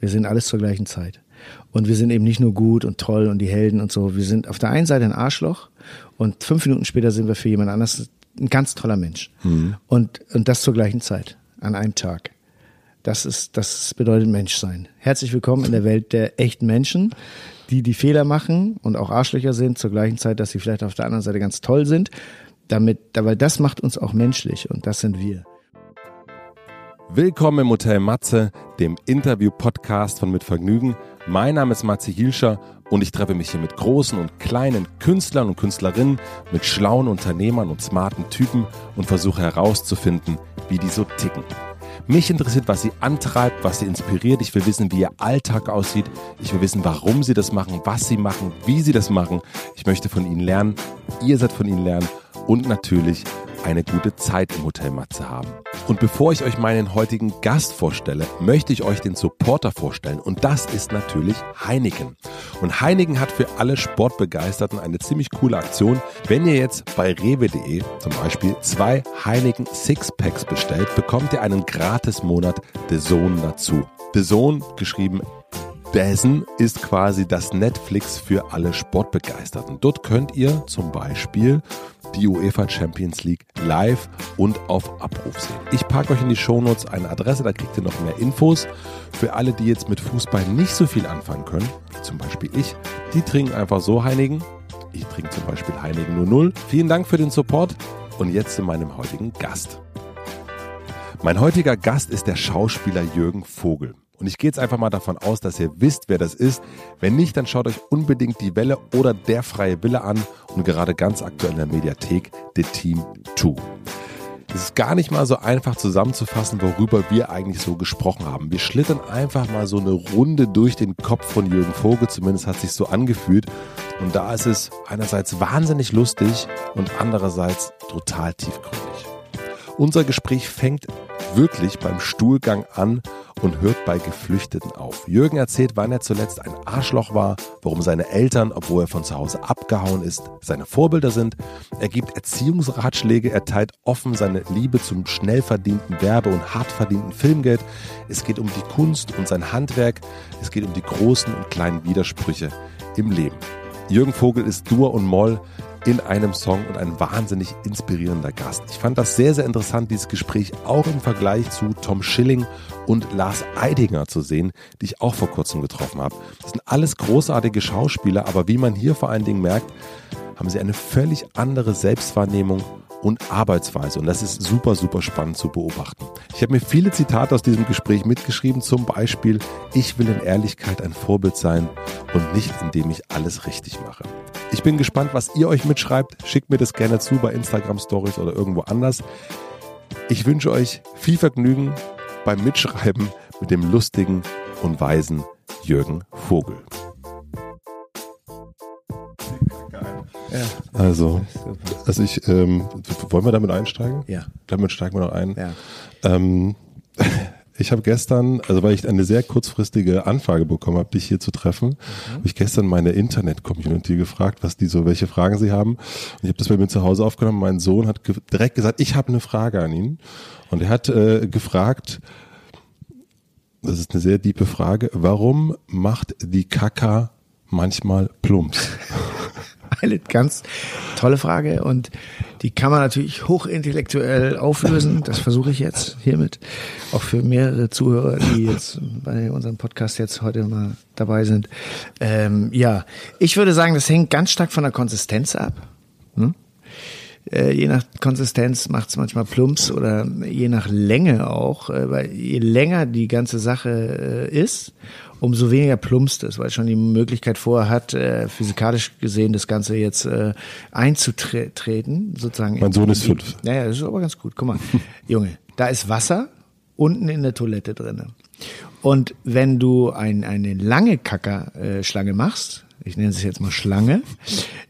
Wir sind alles zur gleichen Zeit. Und wir sind eben nicht nur gut und toll und die Helden und so. Wir sind auf der einen Seite ein Arschloch und fünf Minuten später sind wir für jemand anders ein ganz toller Mensch. Mhm. Und, und das zur gleichen Zeit, an einem Tag. Das ist, das bedeutet Menschsein. Herzlich willkommen in der Welt der echten Menschen, die die Fehler machen und auch Arschlöcher sind, zur gleichen Zeit, dass sie vielleicht auf der anderen Seite ganz toll sind. Damit, weil das macht uns auch menschlich und das sind wir. Willkommen im Hotel Matze, dem Interview-Podcast von Mit Vergnügen. Mein Name ist Matze Hielscher und ich treffe mich hier mit großen und kleinen Künstlern und Künstlerinnen, mit schlauen Unternehmern und smarten Typen und versuche herauszufinden, wie die so ticken. Mich interessiert, was sie antreibt, was sie inspiriert. Ich will wissen, wie ihr Alltag aussieht. Ich will wissen, warum sie das machen, was sie machen, wie sie das machen. Ich möchte von ihnen lernen. Ihr seid von ihnen lernen. Und natürlich eine gute Zeit im Hotel Matze haben. Und bevor ich euch meinen heutigen Gast vorstelle, möchte ich euch den Supporter vorstellen. Und das ist natürlich Heineken. Und Heineken hat für alle Sportbegeisterten eine ziemlich coole Aktion. Wenn ihr jetzt bei rewe.de zum Beispiel zwei Heineken Sixpacks bestellt, bekommt ihr einen gratis Monat The Zone dazu. The Zone geschrieben Dazen ist quasi das Netflix für alle Sportbegeisterten. Dort könnt ihr zum Beispiel die UEFA Champions League live und auf Abruf sehen. Ich packe euch in die Shownotes eine Adresse, da kriegt ihr noch mehr Infos. Für alle, die jetzt mit Fußball nicht so viel anfangen können, wie zum Beispiel ich, die trinken einfach so Heinigen. Ich trinke zum Beispiel Heinigen 00. Vielen Dank für den Support und jetzt zu meinem heutigen Gast. Mein heutiger Gast ist der Schauspieler Jürgen Vogel. Und ich gehe jetzt einfach mal davon aus, dass ihr wisst, wer das ist. Wenn nicht, dann schaut euch unbedingt die Welle oder der freie Wille an und gerade ganz aktuell in der Mediathek The Team 2. Es ist gar nicht mal so einfach zusammenzufassen, worüber wir eigentlich so gesprochen haben. Wir schlittern einfach mal so eine Runde durch den Kopf von Jürgen Vogel, zumindest hat sich so angefühlt. Und da ist es einerseits wahnsinnig lustig und andererseits total tiefgründig. Unser Gespräch fängt wirklich beim Stuhlgang an und hört bei Geflüchteten auf. Jürgen erzählt, wann er zuletzt ein Arschloch war, warum seine Eltern, obwohl er von zu Hause abgehauen ist, seine Vorbilder sind. Er gibt Erziehungsratschläge, er teilt offen seine Liebe zum schnell verdienten Werbe- und hart verdienten Filmgeld. Es geht um die Kunst und sein Handwerk. Es geht um die großen und kleinen Widersprüche im Leben. Jürgen Vogel ist Dur und Moll in einem Song und ein wahnsinnig inspirierender Gast. Ich fand das sehr, sehr interessant, dieses Gespräch auch im Vergleich zu Tom Schilling und Lars Eidinger zu sehen, die ich auch vor kurzem getroffen habe. Das sind alles großartige Schauspieler, aber wie man hier vor allen Dingen merkt, haben sie eine völlig andere Selbstwahrnehmung und Arbeitsweise. Und das ist super, super spannend zu beobachten. Ich habe mir viele Zitate aus diesem Gespräch mitgeschrieben, zum Beispiel, ich will in Ehrlichkeit ein Vorbild sein und nicht indem ich alles richtig mache. Ich bin gespannt, was ihr euch mitschreibt. Schickt mir das gerne zu bei Instagram Stories oder irgendwo anders. Ich wünsche euch viel Vergnügen beim Mitschreiben mit dem lustigen und weisen Jürgen Vogel. Ja. Also, also ich, ähm, wollen wir damit einsteigen? Ja. Damit steigen wir noch ein. Ja. Ähm, ich habe gestern, also weil ich eine sehr kurzfristige Anfrage bekommen habe, dich hier zu treffen, mhm. habe ich gestern meine Internet-Community gefragt, was die so, welche Fragen sie haben. Und ich habe das bei mir zu Hause aufgenommen. Mein Sohn hat ge direkt gesagt, ich habe eine Frage an ihn. Und er hat äh, gefragt, das ist eine sehr diepe Frage, warum macht die Kaka manchmal Plumps? Eine ganz tolle Frage und die kann man natürlich hochintellektuell auflösen. Das versuche ich jetzt hiermit. Auch für mehrere Zuhörer, die jetzt bei unserem Podcast jetzt heute mal dabei sind. Ähm, ja, ich würde sagen, das hängt ganz stark von der Konsistenz ab. Hm? Je nach Konsistenz macht es manchmal Plumps oder je nach Länge auch, äh, weil je länger die ganze Sache äh, ist, umso weniger plumpst es, weil schon die Möglichkeit vorher hat, äh, physikalisch gesehen das Ganze jetzt äh, einzutreten, sozusagen. Mein Sohn ist fünf. Naja, das ist aber ganz gut. Guck mal, Junge, da ist Wasser unten in der Toilette drinne. Und wenn du ein, eine lange Kackerschlange machst, ich nenne es jetzt mal Schlange,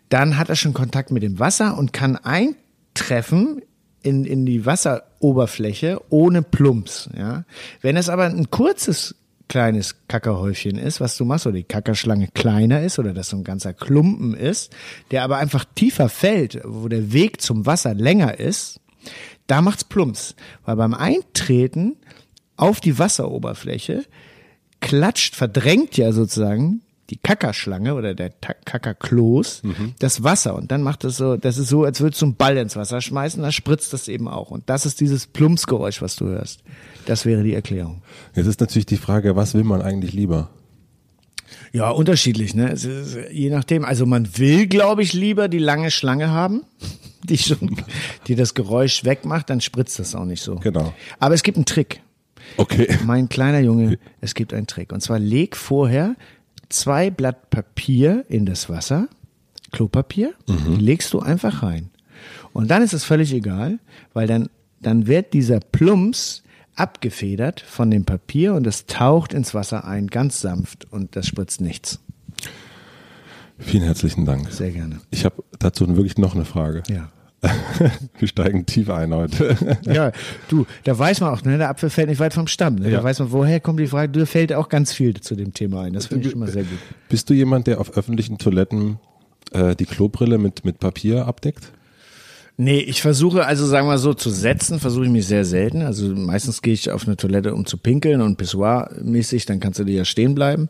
dann hat er schon Kontakt mit dem Wasser und kann eintreffen in, in die Wasseroberfläche ohne Plumps. Ja? Wenn es aber ein kurzes kleines Kackerhäufchen ist, was du machst, oder die Kackerschlange kleiner ist, oder das so ein ganzer Klumpen ist, der aber einfach tiefer fällt, wo der Weg zum Wasser länger ist, da macht's Plumps. Weil beim Eintreten auf die Wasseroberfläche klatscht, verdrängt ja sozusagen die Kackerschlange oder der Kackerkloß Mhm. das Wasser und dann macht es so, das ist so, als würdest du einen Ball ins Wasser schmeißen, dann spritzt das eben auch und das ist dieses Plumpsgeräusch, was du hörst. Das wäre die Erklärung. Jetzt ist natürlich die Frage, was will man eigentlich lieber? Ja, unterschiedlich, ne? Ist, je nachdem. Also man will, glaube ich, lieber die lange Schlange haben, die schon, die das Geräusch wegmacht, dann spritzt das auch nicht so. Genau. Aber es gibt einen Trick. Okay. Mein kleiner Junge, es gibt einen Trick. Und zwar leg vorher zwei Blatt Papier in das Wasser, Klopapier, die legst du einfach rein. Und dann ist es völlig egal, weil dann, dann wird dieser Plumps abgefedert von dem Papier und es taucht ins Wasser ein, ganz sanft und das spritzt nichts. Vielen herzlichen Dank. Sehr gerne. Ich habe dazu wirklich noch eine Frage. Ja. Wir steigen tief ein heute. Ja, du, da weiß man auch, ne, der Apfel fällt nicht weit vom Stamm. Ne? Ja. Da weiß man, woher kommt die Frage. Da fällt auch ganz viel zu dem Thema ein. Das finde ich schon mal sehr gut. Bist du jemand, der auf öffentlichen Toiletten äh, die Klobrille mit, mit Papier abdeckt? Nee, ich versuche also, sagen wir so, zu setzen, versuche ich mich sehr selten. Also meistens gehe ich auf eine Toilette, um zu pinkeln und Pissoir-mäßig, dann kannst du dir ja stehen bleiben.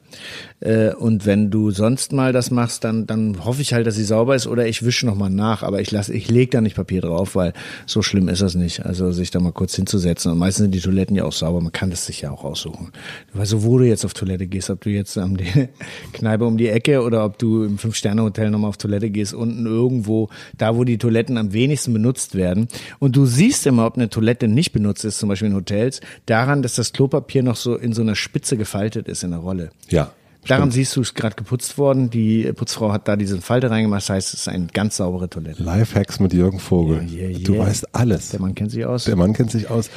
Äh, Und wenn du sonst mal das machst, dann, dann hoffe ich halt, dass sie sauber ist oder ich wische nochmal nach. Aber ich ich lege da nicht Papier drauf, weil so schlimm ist das nicht. Also sich da mal kurz hinzusetzen. Und meistens sind die Toiletten ja auch sauber. Man kann das sich ja auch aussuchen. Du weißt so, wo du jetzt auf Toilette gehst, ob du jetzt am Kneipe um die Ecke oder ob du im Fünf-Sterne-Hotel nochmal auf Toilette gehst, unten irgendwo, da wo die Toiletten am wenigsten benutzt werden. Und du siehst immer, ob eine Toilette nicht benutzt ist, zum Beispiel in Hotels, daran, dass das Klopapier noch so in so einer Spitze gefaltet ist in der Rolle. Ja. Daran siehst du, es ist gerade geputzt worden. Die Putzfrau hat da diese Falte reingemacht. Das heißt, es ist eine ganz saubere Toilette. Lifehacks mit Jürgen Vogel. Yeah, yeah, Du yeah. weißt alles. Der Mann kennt sich aus. Der Mann kennt sich aus.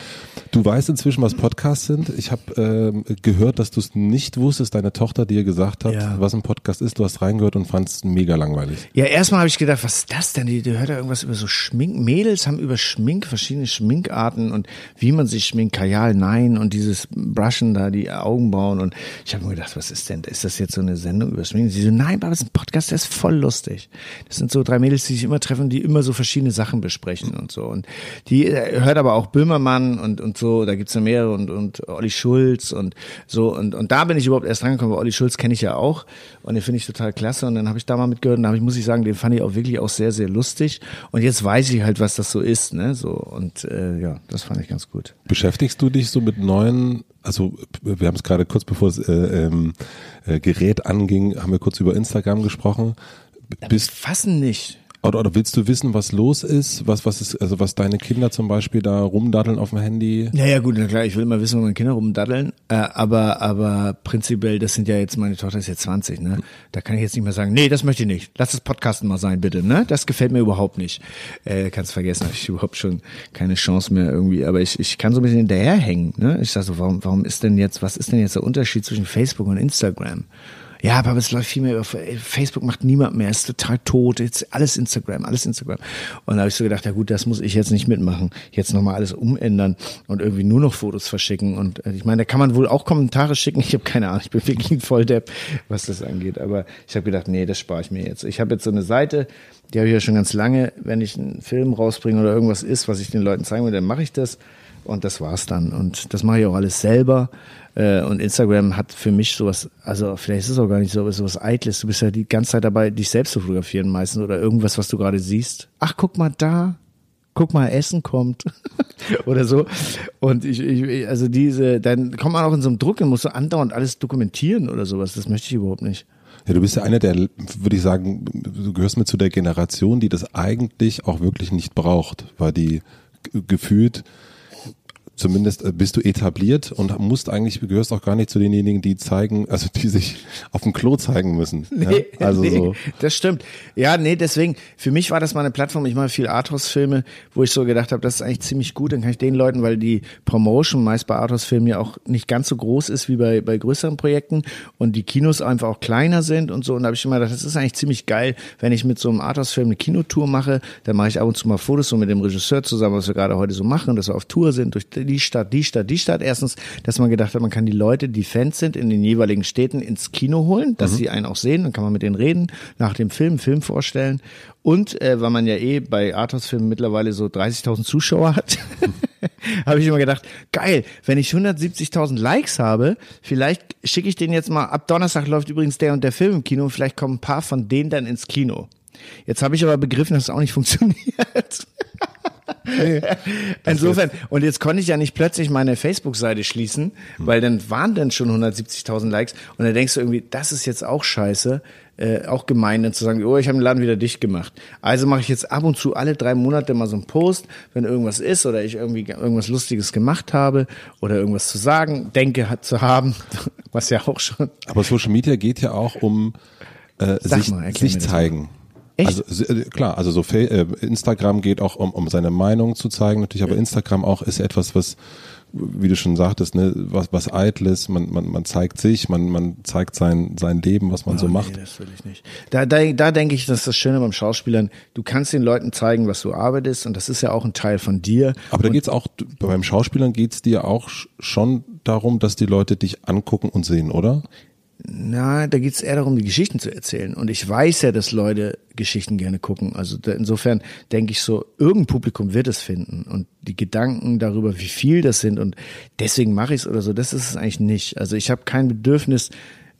Du weißt inzwischen, was Podcasts sind. Ich habe ähm, gehört, dass du es nicht wusstest. Deine Tochter dir gesagt hat, Ja. was ein Podcast ist. Du hast reingehört und fandst es mega langweilig. Ja, erstmal habe ich gedacht, was ist das denn? Die, die hört ja irgendwas über so Schmink. Mädels haben über Schmink, verschiedene Schminkarten und wie man sich schminkt, Kajal, nein und dieses Brushen da, die Augenbrauen und ich habe mir gedacht, was ist denn, ist das jetzt so eine Sendung über Schminken? Sie so, nein, aber das ist ein Podcast, der ist voll lustig. Das sind so drei Mädels, die sich immer treffen, die immer so verschiedene Sachen besprechen und so und die äh, hört aber auch Böhmermann und, und so, da gibt's ja mehrere und, und Olli Schulz und so und, und da bin ich überhaupt erst rangekommen, weil Olli Schulz kenne ich ja auch und den finde ich total klasse und dann habe ich da mal mitgehört und da ich, muss ich sagen, den fand ich auch wirklich auch sehr, sehr lustig und jetzt weiß ich halt, was das so ist, ne, so und äh, ja, das fand ich ganz gut. Beschäftigst du dich so mit neuen, also wir haben es gerade kurz bevor das äh, ähm, äh, Gerät anging, haben wir kurz über Instagram gesprochen. Bist, Fassen nicht. Oder, oder willst du wissen, was los ist? Was, was ist, also was deine Kinder zum Beispiel da rumdaddeln auf dem Handy? Ja, ja, gut, na klar, ich will immer wissen, wo meine Kinder rumdaddeln, äh, aber, aber prinzipiell, das sind ja jetzt, meine Tochter ist jetzt 20, ne? Da kann ich jetzt nicht mehr sagen, nee, das möchte ich nicht. Lass das Podcasten mal sein, bitte, ne? Das gefällt mir überhaupt nicht. Äh, kannst vergessen, habe ich überhaupt schon keine Chance mehr irgendwie, aber ich, ich kann so ein bisschen hinterherhängen, ne? Ich sag so, warum, warum ist denn jetzt, was ist denn jetzt der Unterschied zwischen Facebook und Instagram? Ja, aber es läuft viel mehr über Facebook macht niemand mehr, ist total tot, jetzt alles Instagram, alles Instagram. Und da habe ich so gedacht, ja gut, das muss ich jetzt nicht mitmachen, jetzt nochmal alles umändern und irgendwie nur noch Fotos verschicken. Und äh, ich meine, da kann man wohl auch Kommentare schicken. Ich habe keine Ahnung, ich bin wirklich ein Volldepp, was das angeht. Aber ich habe gedacht, nee, das spare ich mir jetzt. Ich habe jetzt so eine Seite, die habe ich ja schon ganz lange, wenn ich einen Film rausbringe oder irgendwas ist, was ich den Leuten zeigen will, dann mache ich das. Und das war's dann. Und das mache ich auch alles selber. Äh, Und Instagram hat für mich sowas, also vielleicht ist es auch gar nicht so, sowas Eitles. Du bist ja die ganze Zeit dabei, dich selbst zu fotografieren meistens oder irgendwas, was du gerade siehst. Ach, guck mal da. Guck mal, Essen kommt. oder so. Und ich, ich, also diese, dann kommt man auch in so einem Druck und muss so andauernd alles dokumentieren oder sowas. Das möchte ich überhaupt nicht. Ja, du bist ja einer der, würde ich sagen, du gehörst mit zu der Generation, die das eigentlich auch wirklich nicht braucht, weil die gefühlt zumindest äh, bist du etabliert und musst eigentlich, gehörst auch gar nicht zu denjenigen, die zeigen, also die sich auf dem Klo zeigen müssen. Nee, ja? Also nee, so. das stimmt. Ja, nee, deswegen, für mich war das mal eine Plattform, ich mache viel Arthouse-Filme, wo ich so gedacht habe, das ist eigentlich ziemlich gut, dann kann ich den Leuten, weil die Promotion meist bei Arthouse-Filmen ja auch nicht ganz so groß ist wie bei, bei größeren Projekten und die Kinos einfach auch kleiner sind und so und da habe ich immer gedacht, das ist eigentlich ziemlich geil, wenn ich mit so einem Arthouse-Film eine Kinotour mache, dann mache ich ab und zu mal Fotos so mit dem Regisseur zusammen, was wir gerade heute so machen, dass wir auf Tour sind, durch die Stadt, die Stadt, die Stadt. Erstens, dass man gedacht hat, man kann die Leute, die Fans sind, in den jeweiligen Städten ins Kino holen, dass sie einen auch sehen, dann kann man mit denen reden, nach dem Film, Film vorstellen. Und äh, weil man ja eh bei Arthouse-Filmen mittlerweile so 30.000 Zuschauer hat, habe ich immer gedacht, geil, wenn ich 170.000 Likes habe, vielleicht schicke ich den jetzt mal, ab Donnerstag läuft übrigens der und der Film im Kino und vielleicht kommen ein paar von denen dann ins Kino. Jetzt habe ich aber begriffen, dass es auch nicht funktioniert. Nee, Insofern, und jetzt konnte ich ja nicht plötzlich meine Facebook-Seite schließen, weil dann waren dann schon 170.000 Likes und dann denkst du irgendwie, das ist jetzt auch scheiße, äh, auch gemein, dann zu sagen, oh, ich habe den Laden wieder dicht gemacht. Also mache ich jetzt ab und zu alle drei Monate mal so einen Post, wenn irgendwas ist oder ich irgendwie irgendwas Lustiges gemacht habe oder irgendwas zu sagen, denke zu haben, was ja auch schon. Aber Social Media geht ja auch um äh, sich, mal, sich zeigen. Echt? Also äh, klar, also so äh, Instagram geht auch um, um seine Meinung zu zeigen, natürlich, aber Instagram auch ist etwas, was, wie du schon sagtest, ne, was, was eitles, man, man, man zeigt sich, man, man zeigt sein, sein Leben, was man oh, so nee, macht. Das will ich nicht. Da, da, da denke ich, das ist das Schöne beim Schauspielern, du kannst den Leuten zeigen, was du arbeitest und das ist ja auch ein Teil von dir. Aber da geht's auch, beim Schauspielern geht's dir auch schon darum, dass die Leute dich angucken und sehen, oder? Na, da geht's eher darum, die Geschichten zu erzählen. Und ich weiß ja, dass Leute Geschichten gerne gucken. Also insofern denke ich so, irgendein Publikum wird es finden. Und die Gedanken darüber, wie viel das sind und deswegen mache ich es oder so, das ist es eigentlich nicht. Also ich habe kein Bedürfnis,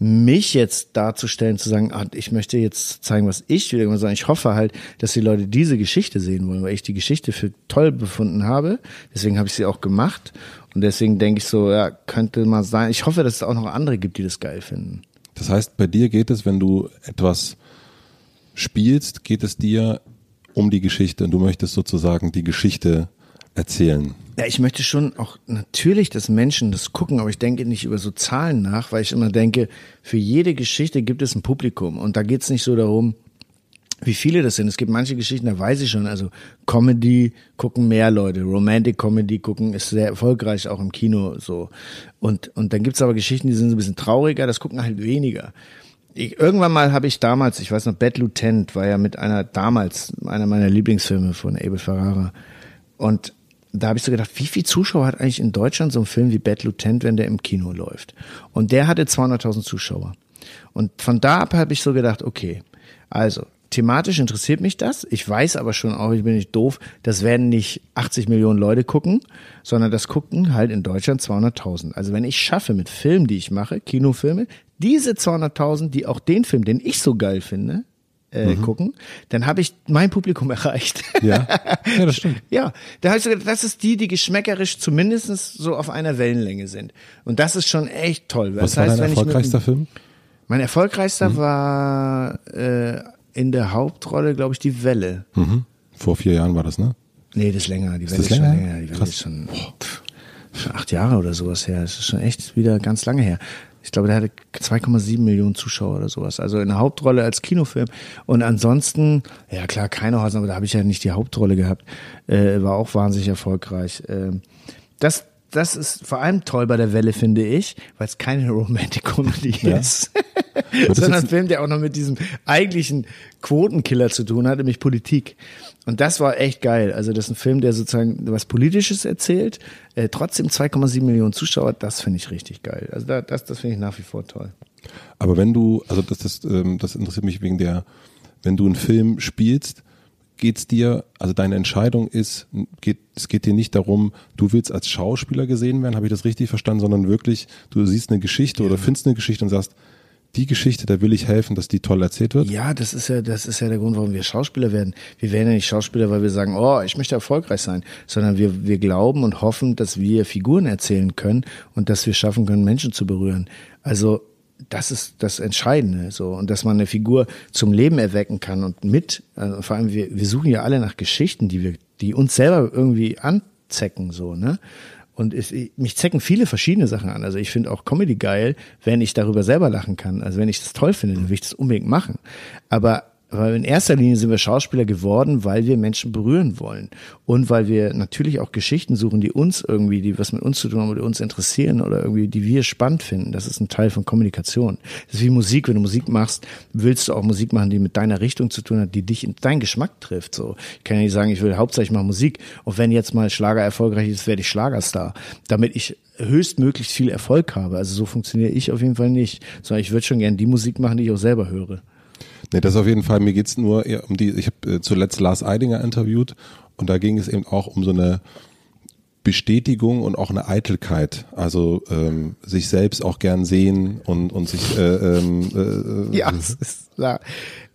mich jetzt darzustellen, zu sagen, ah, ich möchte jetzt zeigen, was ich will. Ich hoffe halt, dass die Leute diese Geschichte sehen wollen, weil ich die Geschichte für toll befunden habe. Deswegen habe ich sie auch gemacht. Und deswegen denke ich so, ja, könnte mal sein. Ich hoffe, dass es auch noch andere gibt, die das geil finden. Das heißt, bei dir geht es, wenn du etwas spielst, geht es dir um die Geschichte und du möchtest sozusagen die Geschichte erzählen. Ja, ich möchte schon auch natürlich, dass Menschen das gucken, aber ich denke nicht über so Zahlen nach, weil ich immer denke, für jede Geschichte gibt es ein Publikum und da geht es nicht so darum, wie viele das sind. Es gibt manche Geschichten, da weiß ich schon, also Comedy gucken mehr Leute, Romantic Comedy gucken ist sehr erfolgreich auch im Kino so. Und, und dann gibt's aber Geschichten, die sind so ein bisschen trauriger, das gucken halt weniger. Ich, irgendwann mal habe ich damals, ich weiß noch, Bad Lieutenant war ja mit einer damals einer meiner Lieblingsfilme von Abel Ferrara. Und da habe ich so gedacht, wie viel Zuschauer hat eigentlich in Deutschland so ein Film wie Bad Lieutenant, wenn der im Kino läuft? Und der hatte 200.000 Zuschauer. Und von da ab habe ich so gedacht, okay, also thematisch interessiert mich das. Ich weiß aber schon auch, ich bin nicht doof, das werden nicht 80 Millionen Leute gucken, sondern das gucken halt in Deutschland 200.000. Also wenn ich schaffe mit Filmen, die ich mache, Kinofilme, diese 200.000, die auch den Film, den ich so geil finde, äh, mhm. gucken, dann habe ich mein Publikum erreicht. Ja, ja das stimmt. ja, da habe ich so gedacht, das ist die, die geschmäckerisch zumindest so auf einer Wellenlänge sind. Und das ist schon echt toll. Was das war heißt, dein erfolgreichster Film? Mein erfolgreichster mhm. war äh, in der Hauptrolle, glaube ich, die Welle. Mhm. Vor vier Jahren war das, ne? Nee, das ist länger. Die Welle ist, ist schon länger. Die Welle Krass. ist schon, pff, schon acht Jahre oder sowas her. Das ist schon echt wieder ganz lange her. Ich glaube, der hatte 2,7 Millionen Zuschauer oder sowas. Also in der Hauptrolle als Kinofilm. Und ansonsten, ja klar, keine Häuser, aber da habe ich ja nicht die Hauptrolle gehabt. Äh, war auch wahnsinnig erfolgreich. Äh, das, das ist vor allem toll bei der Welle, finde ich, weil es keine Romantic Comedy ja. ist. Sondern ein Film, der auch noch mit diesem eigentlichen Quotenkiller zu tun hat, nämlich Politik. Und das war echt geil. Also das ist ein Film, der sozusagen was Politisches erzählt, äh, trotzdem 2,7 Millionen Zuschauer, das finde ich richtig geil. Also da, das, das finde ich nach wie vor toll. Aber wenn du, also das, das, ähm, das interessiert mich wegen der, wenn du einen Film spielst, geht's dir, also deine Entscheidung ist, geht, es geht dir nicht darum, du willst als Schauspieler gesehen werden, habe ich das richtig verstanden, sondern wirklich, du siehst eine Geschichte ja. oder findest eine Geschichte und sagst, die Geschichte, da will ich helfen, dass die toll erzählt wird? Ja, das ist ja, das ist ja der Grund, warum wir Schauspieler werden. Wir werden ja nicht Schauspieler, weil wir sagen, oh, ich möchte erfolgreich sein, sondern wir, wir glauben und hoffen, dass wir Figuren erzählen können und dass wir schaffen können, Menschen zu berühren. Also, das ist das Entscheidende, so. Und dass man eine Figur zum Leben erwecken kann und mit, also vor allem wir, wir suchen ja alle nach Geschichten, die wir, die uns selber irgendwie anzecken, so, ne? Und es, mich zecken viele verschiedene Sachen an. Also ich finde auch Comedy geil, wenn ich darüber selber lachen kann. Also wenn ich das toll finde, dann will ich das unbedingt machen. Aber weil in erster Linie sind wir Schauspieler geworden, weil wir Menschen berühren wollen und weil wir natürlich auch Geschichten suchen, die uns irgendwie, die was mit uns zu tun haben, die uns interessieren oder irgendwie, die wir spannend finden. Das ist ein Teil von Kommunikation. Das ist wie Musik. Wenn du Musik machst, willst du auch Musik machen, die mit deiner Richtung zu tun hat, die dich in deinen Geschmack trifft. So, ich kann ja nicht sagen, ich will hauptsächlich mal Musik. Und wenn jetzt mal Schlager erfolgreich ist, werde ich Schlagerstar, damit ich höchstmöglichst viel Erfolg habe. Also so funktioniere ich auf jeden Fall nicht, sondern ich würde schon gerne die Musik machen, die ich auch selber höre. Nee, das auf jeden Fall. Mir geht's nur um die, ich habe äh, zuletzt Lars Eidinger interviewt und da ging es eben auch um so eine Bestätigung und auch eine Eitelkeit. Also ähm, sich selbst auch gern sehen und, und sich äh, ähm, äh, Ja, es ist La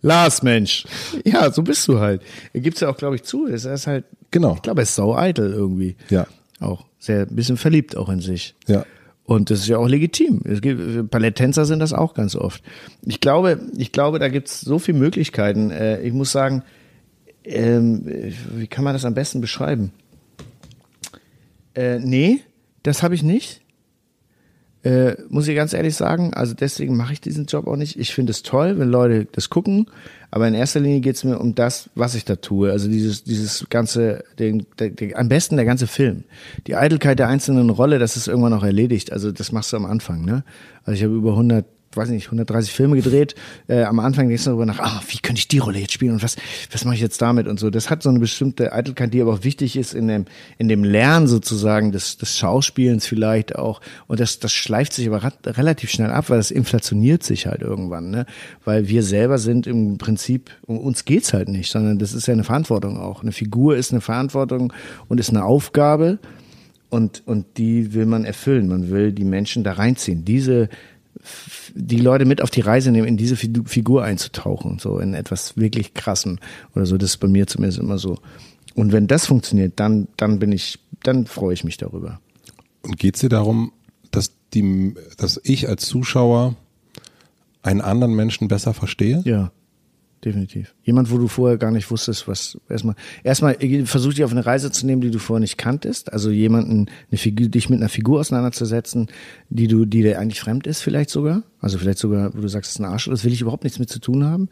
Lars, Mensch. Ja, so bist du halt. Er gibt's ja auch, glaube ich, zu. Er ist halt, Genau. ich glaube, er ist sau eitel irgendwie. Ja. Auch sehr ein bisschen verliebt auch in sich. Ja. Und das ist ja auch legitim. Es gibt, Balletttänzer sind das auch ganz oft. Ich glaube, ich glaube, da gibt's so viele Möglichkeiten. Äh, Ich muss sagen, ähm, wie kann man das am besten beschreiben? Äh, nee, das habe ich nicht. Äh, muss ich ganz ehrlich sagen. Also deswegen mache ich diesen Job auch nicht. Ich finde es toll, wenn Leute das gucken. Aber in erster Linie geht es mir um das, was ich da tue. Also dieses, dieses ganze, den, der, der, am besten der ganze Film. Die Eitelkeit der einzelnen Rolle, das ist irgendwann auch erledigt. Also das machst du am Anfang. Ne? Also ich habe über 100 weiß nicht, 130 Filme gedreht. Äh, am Anfang denkst du darüber nach, ah, wie könnte ich die Rolle jetzt spielen und was, was mache ich jetzt damit und so. Das hat so eine bestimmte Eitelkeit, die aber auch wichtig ist in dem, in dem Lernen sozusagen des, des Schauspielens vielleicht auch. Und das, das schleift sich aber relativ schnell ab, weil das inflationiert sich halt irgendwann, ne? Weil wir selber sind im Prinzip, um uns geht's halt nicht, sondern das ist ja eine Verantwortung auch. Eine Figur ist eine Verantwortung und ist eine Aufgabe. Und, und die will man erfüllen. Man will die Menschen da reinziehen. Diese, die Leute mit auf die Reise nehmen, in diese Figur einzutauchen, so in etwas wirklich krassem oder so. Das ist bei mir zumindest immer so. Und wenn das funktioniert, dann, dann bin ich, dann freue ich mich darüber. Und geht es dir darum, dass die, dass ich als Zuschauer einen anderen Menschen besser verstehe? Ja, definitiv. Jemand, wo du vorher gar nicht wusstest, was erstmal erstmal versuch dich auf eine Reise zu nehmen, die du vorher nicht kanntest, also jemanden eine Figur, dich mit einer Figur auseinanderzusetzen, die du die dir eigentlich fremd ist vielleicht sogar, also vielleicht sogar, wo du sagst, das ist ein Arsch, das will ich überhaupt nichts mit zu tun haben,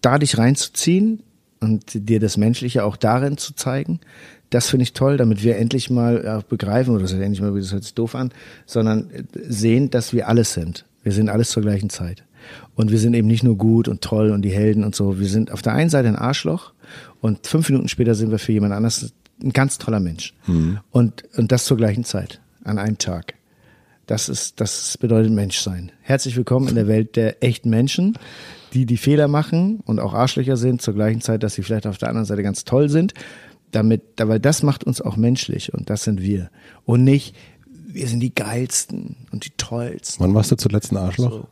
da dich reinzuziehen und dir das Menschliche auch darin zu zeigen. Das finde ich toll, damit wir endlich mal auch begreifen, oder das ist endlich mal, das hört sich doof an, sondern sehen, dass wir alles sind. Wir sind alles zur gleichen Zeit. Und wir sind eben nicht nur gut und toll und die Helden und so. Wir sind auf der einen Seite ein Arschloch und fünf Minuten später sind wir für jemand anderes ein ganz toller Mensch. Mhm. Und, und das zur gleichen Zeit, an einem Tag. Das ist, das bedeutet Menschsein. Herzlich willkommen in der Welt der echten Menschen, die die Fehler machen und auch Arschlöcher sind, zur gleichen Zeit, dass sie vielleicht auf der anderen Seite ganz toll sind. Damit, weil das macht uns auch menschlich und das sind wir. Und nicht, wir sind die geilsten und die tollsten. Wann warst du zuletzt ein Arschloch? So.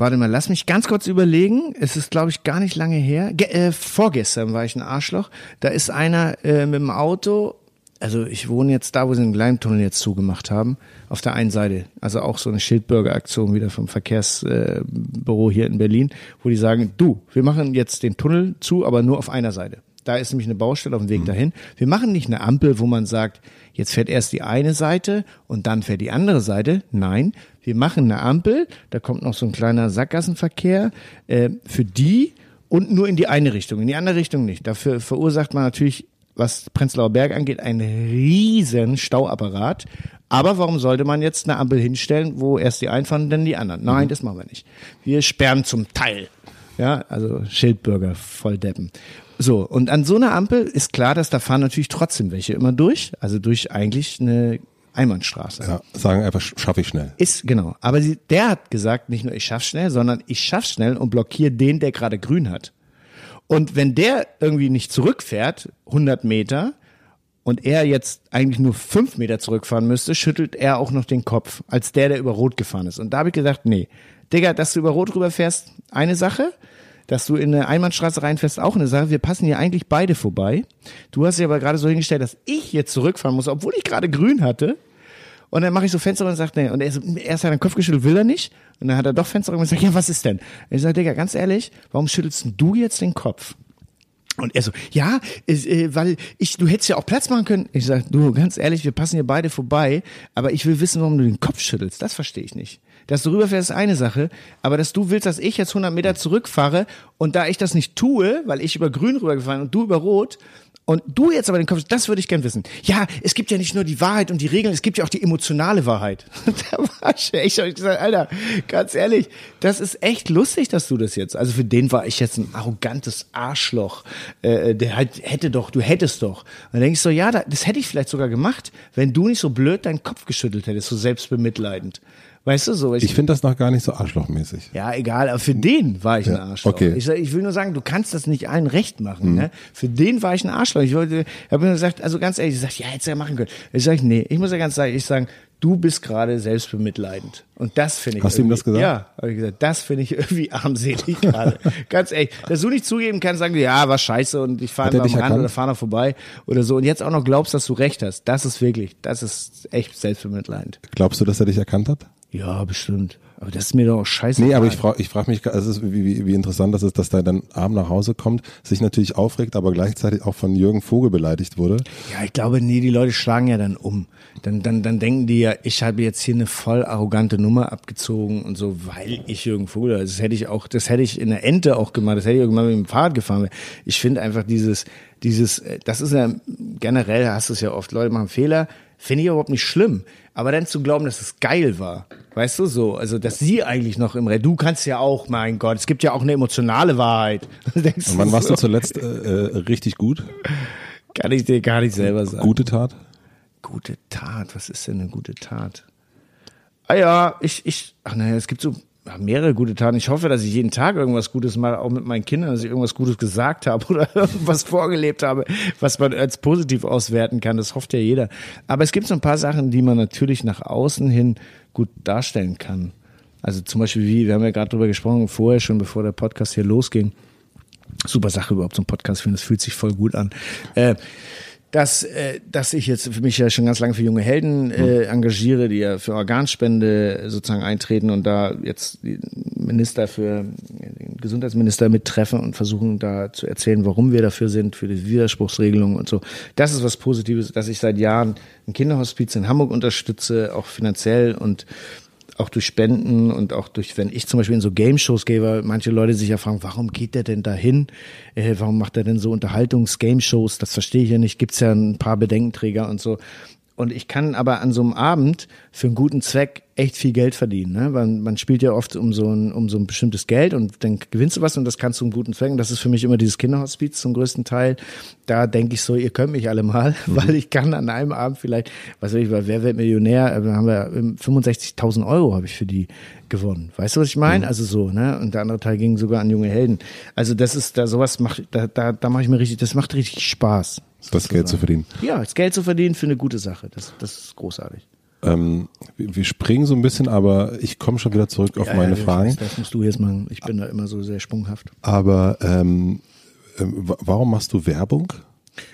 Warte mal, lass mich ganz kurz überlegen. Es ist, glaube ich, gar nicht lange her. Ge äh, vorgestern war ich ein Arschloch. Da ist einer äh, mit dem Auto. Also ich wohne jetzt da, wo sie den Gleimtunnel jetzt zugemacht haben, auf der einen Seite. Also auch so eine Schildbürgeraktion wieder vom Verkehrsbüro äh, hier in Berlin, wo die sagen, du, wir machen jetzt den Tunnel zu, aber nur auf einer Seite. Da ist nämlich eine Baustelle auf dem Weg mhm. dahin. Wir machen nicht eine Ampel, wo man sagt, jetzt fährt erst die eine Seite und dann fährt die andere Seite. Nein, wir machen eine Ampel, da kommt noch so ein kleiner Sackgassenverkehr äh, für die und nur in die eine Richtung, in die andere Richtung nicht. Dafür verursacht man natürlich, was Prenzlauer Berg angeht, einen riesen Stauapparat. Aber warum sollte man jetzt eine Ampel hinstellen, wo erst die einen fahren und dann die anderen? Nein, mhm. das machen wir nicht. Wir sperren zum Teil. Ja, also Schildbürger voll deppen. So, und an so einer Ampel ist klar, dass da fahren natürlich trotzdem welche immer durch, also durch eigentlich eine Einbahnstraße. Ja, sagen einfach, schaffe ich schnell. Ist, genau. Aber sie, der hat gesagt, nicht nur ich schaff schnell, sondern ich schaff schnell und blockiere den, der gerade grün hat. Und wenn der irgendwie nicht zurückfährt, 100 Meter, und er jetzt eigentlich nur fünf Meter zurückfahren müsste, schüttelt er auch noch den Kopf, als der, der über Rot gefahren ist. Und da habe ich gesagt, nee, Digga, dass du über Rot rüberfährst, eine Sache, dass du in eine Einbahnstraße reinfährst, auch eine Sache. Wir passen hier eigentlich beide vorbei. Du hast dich aber gerade so hingestellt, dass ich jetzt zurückfahren muss, obwohl ich gerade grün hatte. Und dann mache ich so Fenster und sagt, nee, und er, erst hat er den Kopf geschüttelt, will er nicht. Und dann hat er doch Fenster und sagt, ja, was ist denn? Und ich sage, Digga, ganz ehrlich, warum schüttelst du jetzt den Kopf? Und er so, ja, äh, weil ich, du hättest ja auch Platz machen können. Ich sag, du, ganz ehrlich, wir passen hier beide vorbei, aber ich will wissen, warum du den Kopf schüttelst. Das verstehe ich nicht. Dass du rüberfährst, ist eine Sache, aber dass du willst, dass ich jetzt 100 Meter zurückfahre und da ich das nicht tue, weil ich über Grün rübergefahren und du über Rot, und du jetzt aber den Kopf, das würde ich gern wissen. Ja, es gibt ja nicht nur die Wahrheit und die Regeln, es gibt ja auch die emotionale Wahrheit. da war ich echt, hab ich gesagt, Alter, ganz ehrlich, das ist echt lustig, dass du das jetzt. Also für den war ich jetzt ein arrogantes Arschloch. Äh, der halt hätte doch, du hättest doch. Und dann denke ich so, ja, das hätte ich vielleicht sogar gemacht, wenn du nicht so blöd deinen Kopf geschüttelt hättest, so selbstbemitleidend. Weißt du so? Ich finde das noch gar nicht so arschlochmäßig. Ja, egal, aber für den war ich ein Arschloch. okay. Ich, ich will nur sagen, du kannst das nicht allen recht machen. Ne? Für den war ich ein Arschloch. Ich wollte, habe mir gesagt, also ganz ehrlich, ich sag, ja, hättest du ja machen können. Ich sage, nee, ich muss ja ganz ehrlich sagen, du bist gerade selbstbemitleidend. Und das finde ich. Hast du ihm das gesagt? Ja, habe ich gesagt, das finde ich irgendwie armselig gerade. ganz ehrlich, dass du nicht zugeben kannst, sagen, ja, war scheiße und ich fahre am Rand erkannt? oder fahre noch vorbei oder so. Und jetzt auch noch glaubst, dass du recht hast. Das ist wirklich, das ist echt selbstbemitleidend. Glaubst du, dass er dich erkannt hat? Ja, bestimmt. Aber das ist mir doch auch scheiße. Nee, aber ich frage ich frag mich, also wie, wie, wie interessant das ist, dass der dann abend nach Hause kommt, sich natürlich aufregt, aber gleichzeitig auch von Jürgen Vogel beleidigt wurde. Ja, ich glaube, nee, die Leute schlagen ja dann um. Dann, dann, dann denken die ja, ich habe jetzt hier eine voll arrogante Nummer abgezogen und so, weil ich Jürgen Vogel, also das hätte ich auch, das hätte ich in der Ente auch gemacht, das hätte ich auch gemacht, wenn ich mit dem Fahrrad gefahren wäre. Ich finde einfach dieses, dieses, äh, das ist ja generell, hast du es ja oft, Leute machen Fehler, finde ich überhaupt nicht schlimm. Aber dann zu glauben, dass es geil war, weißt du so, also dass sie eigentlich noch im Rennen, du kannst ja auch, mein Gott, es gibt ja auch eine emotionale Wahrheit. Denkst Und wann warst so, du zuletzt äh, äh, richtig gut? Kann ich dir gar nicht selber sagen. Gute Tat? Gute Tat, was ist denn eine gute Tat? Ah ja, ich, ich, ach naja, es gibt so mehrere gute Taten. Ich hoffe, dass ich jeden Tag irgendwas Gutes mache, auch mit meinen Kindern, dass ich irgendwas Gutes gesagt habe oder irgendwas vorgelebt habe, was man als positiv auswerten kann. Das hofft ja jeder. Aber es gibt so ein paar Sachen, die man natürlich nach außen hin gut darstellen kann. Also zum Beispiel, wie, wir haben ja gerade drüber gesprochen, vorher schon, bevor der Podcast hier losging. Super Sache überhaupt, so ein Podcast finden, das fühlt sich voll gut an. Äh, dass, äh, dass ich jetzt für mich ja schon ganz lange für junge Helden äh, engagiere, die ja für Organspende sozusagen eintreten und da jetzt Minister für den Gesundheitsminister mittreffen und versuchen da zu erzählen, warum wir dafür sind, für die Widerspruchsregelung und so. Das ist was Positives, dass ich seit Jahren ein Kinderhospiz in Hamburg unterstütze, auch finanziell und auch durch Spenden und auch durch, wenn ich zum Beispiel in so Game-Shows gehe, weil manche Leute sich ja fragen, warum geht der denn dahin? Äh, warum macht er denn so Unterhaltungs-Game-Shows? Das verstehe ich ja nicht. Gibt's ja ein paar Bedenkenträger und so. Und ich kann aber an so einem Abend für einen guten Zweck echt viel Geld verdienen. Ne? Man, man spielt ja oft um so, ein, um so ein bestimmtes Geld und dann gewinnst du was und das kannst du einen guten Zweck. Und das ist für mich immer dieses Kinderhospiz zum größten Teil. Da denke ich so, ihr könnt mich alle mal, weil ich kann an einem Abend vielleicht, was weiß ich, bei Wer wird Millionär, äh, haben wir ähm, 65.000 Euro habe ich für die gewonnen. Weißt du, was ich meine? Also so, ne? Und der andere Teil ging sogar an junge Helden. Also das ist da sowas macht, da, da, da mache ich mir richtig, das macht richtig Spaß. Das Geld zu verdienen. Ja, das Geld zu verdienen für eine gute Sache. Das, das ist großartig. Ähm, wir springen so ein bisschen, aber ich komme schon wieder zurück auf Ja, meine ja, Fragen. Das musst du jetzt machen. Ich bin da immer so sehr sprunghaft. Aber ähm, ähm, wa- warum machst du Werbung?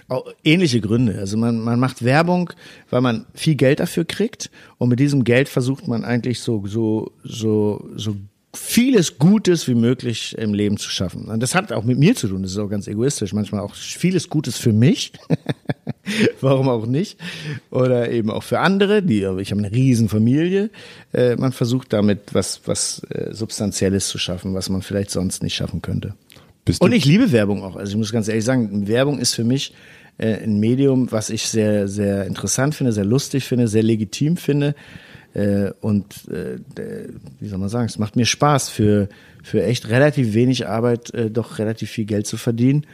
Auch ähnliche Gründe. Also man, man macht Werbung, weil man viel Geld dafür kriegt und mit diesem Geld versucht man eigentlich so, so, so, so vieles Gutes wie möglich im Leben zu schaffen. Und das hat auch mit mir zu tun. Das ist auch ganz egoistisch. Manchmal auch vieles Gutes für mich. Warum auch nicht? Oder eben auch für andere, die, ich habe eine riesen Familie. Äh, man versucht damit was, was äh, Substanzielles zu schaffen, was man vielleicht sonst nicht schaffen könnte. Und ich liebe Werbung auch. Also ich muss ganz ehrlich sagen, Werbung ist für mich äh, ein Medium, was ich sehr, sehr interessant finde, sehr lustig finde, sehr legitim finde. Äh, und äh, wie soll man sagen, es macht mir Spaß, für, für echt relativ wenig Arbeit äh, doch relativ viel Geld zu verdienen.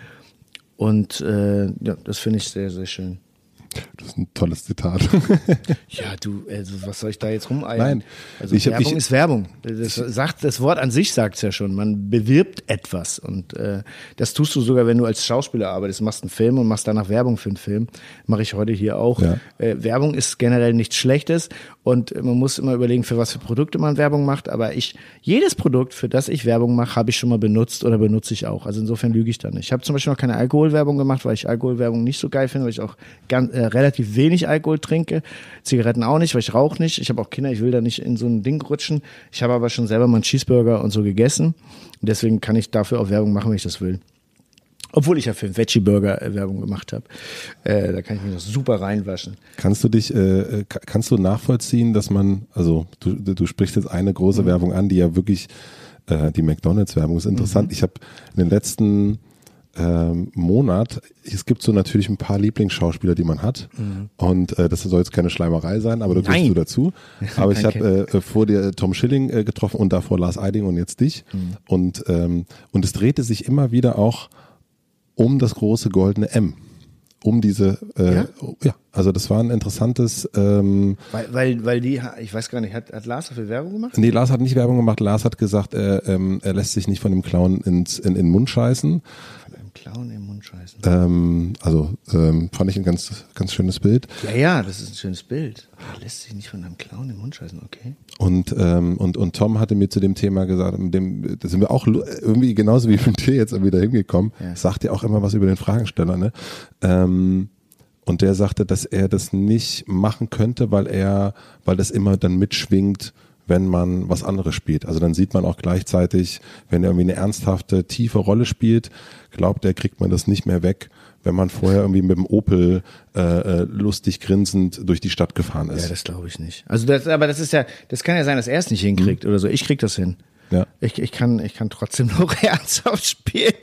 Und äh, ja, das finde ich sehr, sehr schön. das ist ein tolles Zitat. Ja, du, also was soll ich da jetzt rumeiern? Nein, also ich Werbung ich- ist Werbung. Das, sagt, das Wort an sich sagt es ja schon. Man bewirbt etwas und äh, das tust du sogar, wenn du als Schauspieler arbeitest, machst einen Film und machst danach Werbung für einen Film. Mache ich heute hier auch. Ja. Äh, Werbung ist generell nichts Schlechtes und man muss immer überlegen, für was für Produkte man Werbung macht. Aber ich, jedes Produkt, für das ich Werbung mache, habe ich schon mal benutzt oder benutze ich auch. Also insofern lüge ich da nicht. Ich habe zum Beispiel noch keine Alkoholwerbung gemacht, weil ich Alkoholwerbung nicht so geil finde, weil ich auch ganz, äh, relativ wenig Alkohol trinke. Zigaretten auch nicht, weil ich rauche nicht. Ich habe auch Kinder, ich will da nicht in so ein Ding rutschen. Ich habe aber schon selber mal einen Cheeseburger und so gegessen. Deswegen kann ich dafür auch Werbung machen, wenn ich das will. Obwohl ich ja für einen Veggie-Burger äh, Werbung gemacht habe. Äh, da kann ich mich noch super reinwaschen. Kannst du dich, äh, ka- kannst du nachvollziehen, dass man, also du, du sprichst jetzt eine große Werbung an, die ja wirklich, äh, die McDonalds-Werbung ist interessant. Ich habe in den letzten ähm, Monat, es gibt so natürlich ein paar Lieblingsschauspieler, die man hat. Und äh, das soll jetzt keine Schleimerei sein, aber da Nein. du dazu. Aber ich habe äh, vor dir Tom Schilling äh, getroffen und davor Lars Eiding und jetzt dich. Und, ähm, und es drehte sich immer wieder auch um das große goldene M. um diese, äh, Ja? ja? also das war ein interessantes, ähm, Weil, weil, weil die, ich weiß gar nicht, hat, hat Lars dafür Werbung gemacht? nee, Lars hat nicht Werbung gemacht, Lars hat gesagt, er, ähm, er lässt sich nicht von dem Clown ins, in, in den Mund scheißen. Einem Clown im Mund scheißen. Ähm, also ähm, fand ich ein ganz, ganz schönes Bild. Ja, ja, das ist ein schönes Bild. Lässt sich nicht von einem Clown im Mund scheißen, okay. Und, ähm, und, und Tom hatte mir zu dem Thema gesagt, mit dem, da sind wir auch irgendwie genauso wie mit dir jetzt wieder hingekommen, Ja. sagt ja auch immer was über den Fragensteller, ne? Ähm, und der sagte, dass er das nicht machen könnte, weil er, weil das immer dann mitschwingt, wenn man was anderes spielt. Also dann sieht man auch gleichzeitig, wenn er irgendwie eine ernsthafte, tiefe Rolle spielt, glaubt er, kriegt man das nicht mehr weg, wenn man vorher irgendwie mit dem Opel äh, äh, lustig grinsend durch die Stadt gefahren ist. Ja, das glaube ich nicht. Also das, aber das ist ja, das kann ja sein, dass er es nicht hinkriegt oder so. Ich krieg das hin. Ja. Ich, ich, kann, ich kann trotzdem noch ernsthaft spielen.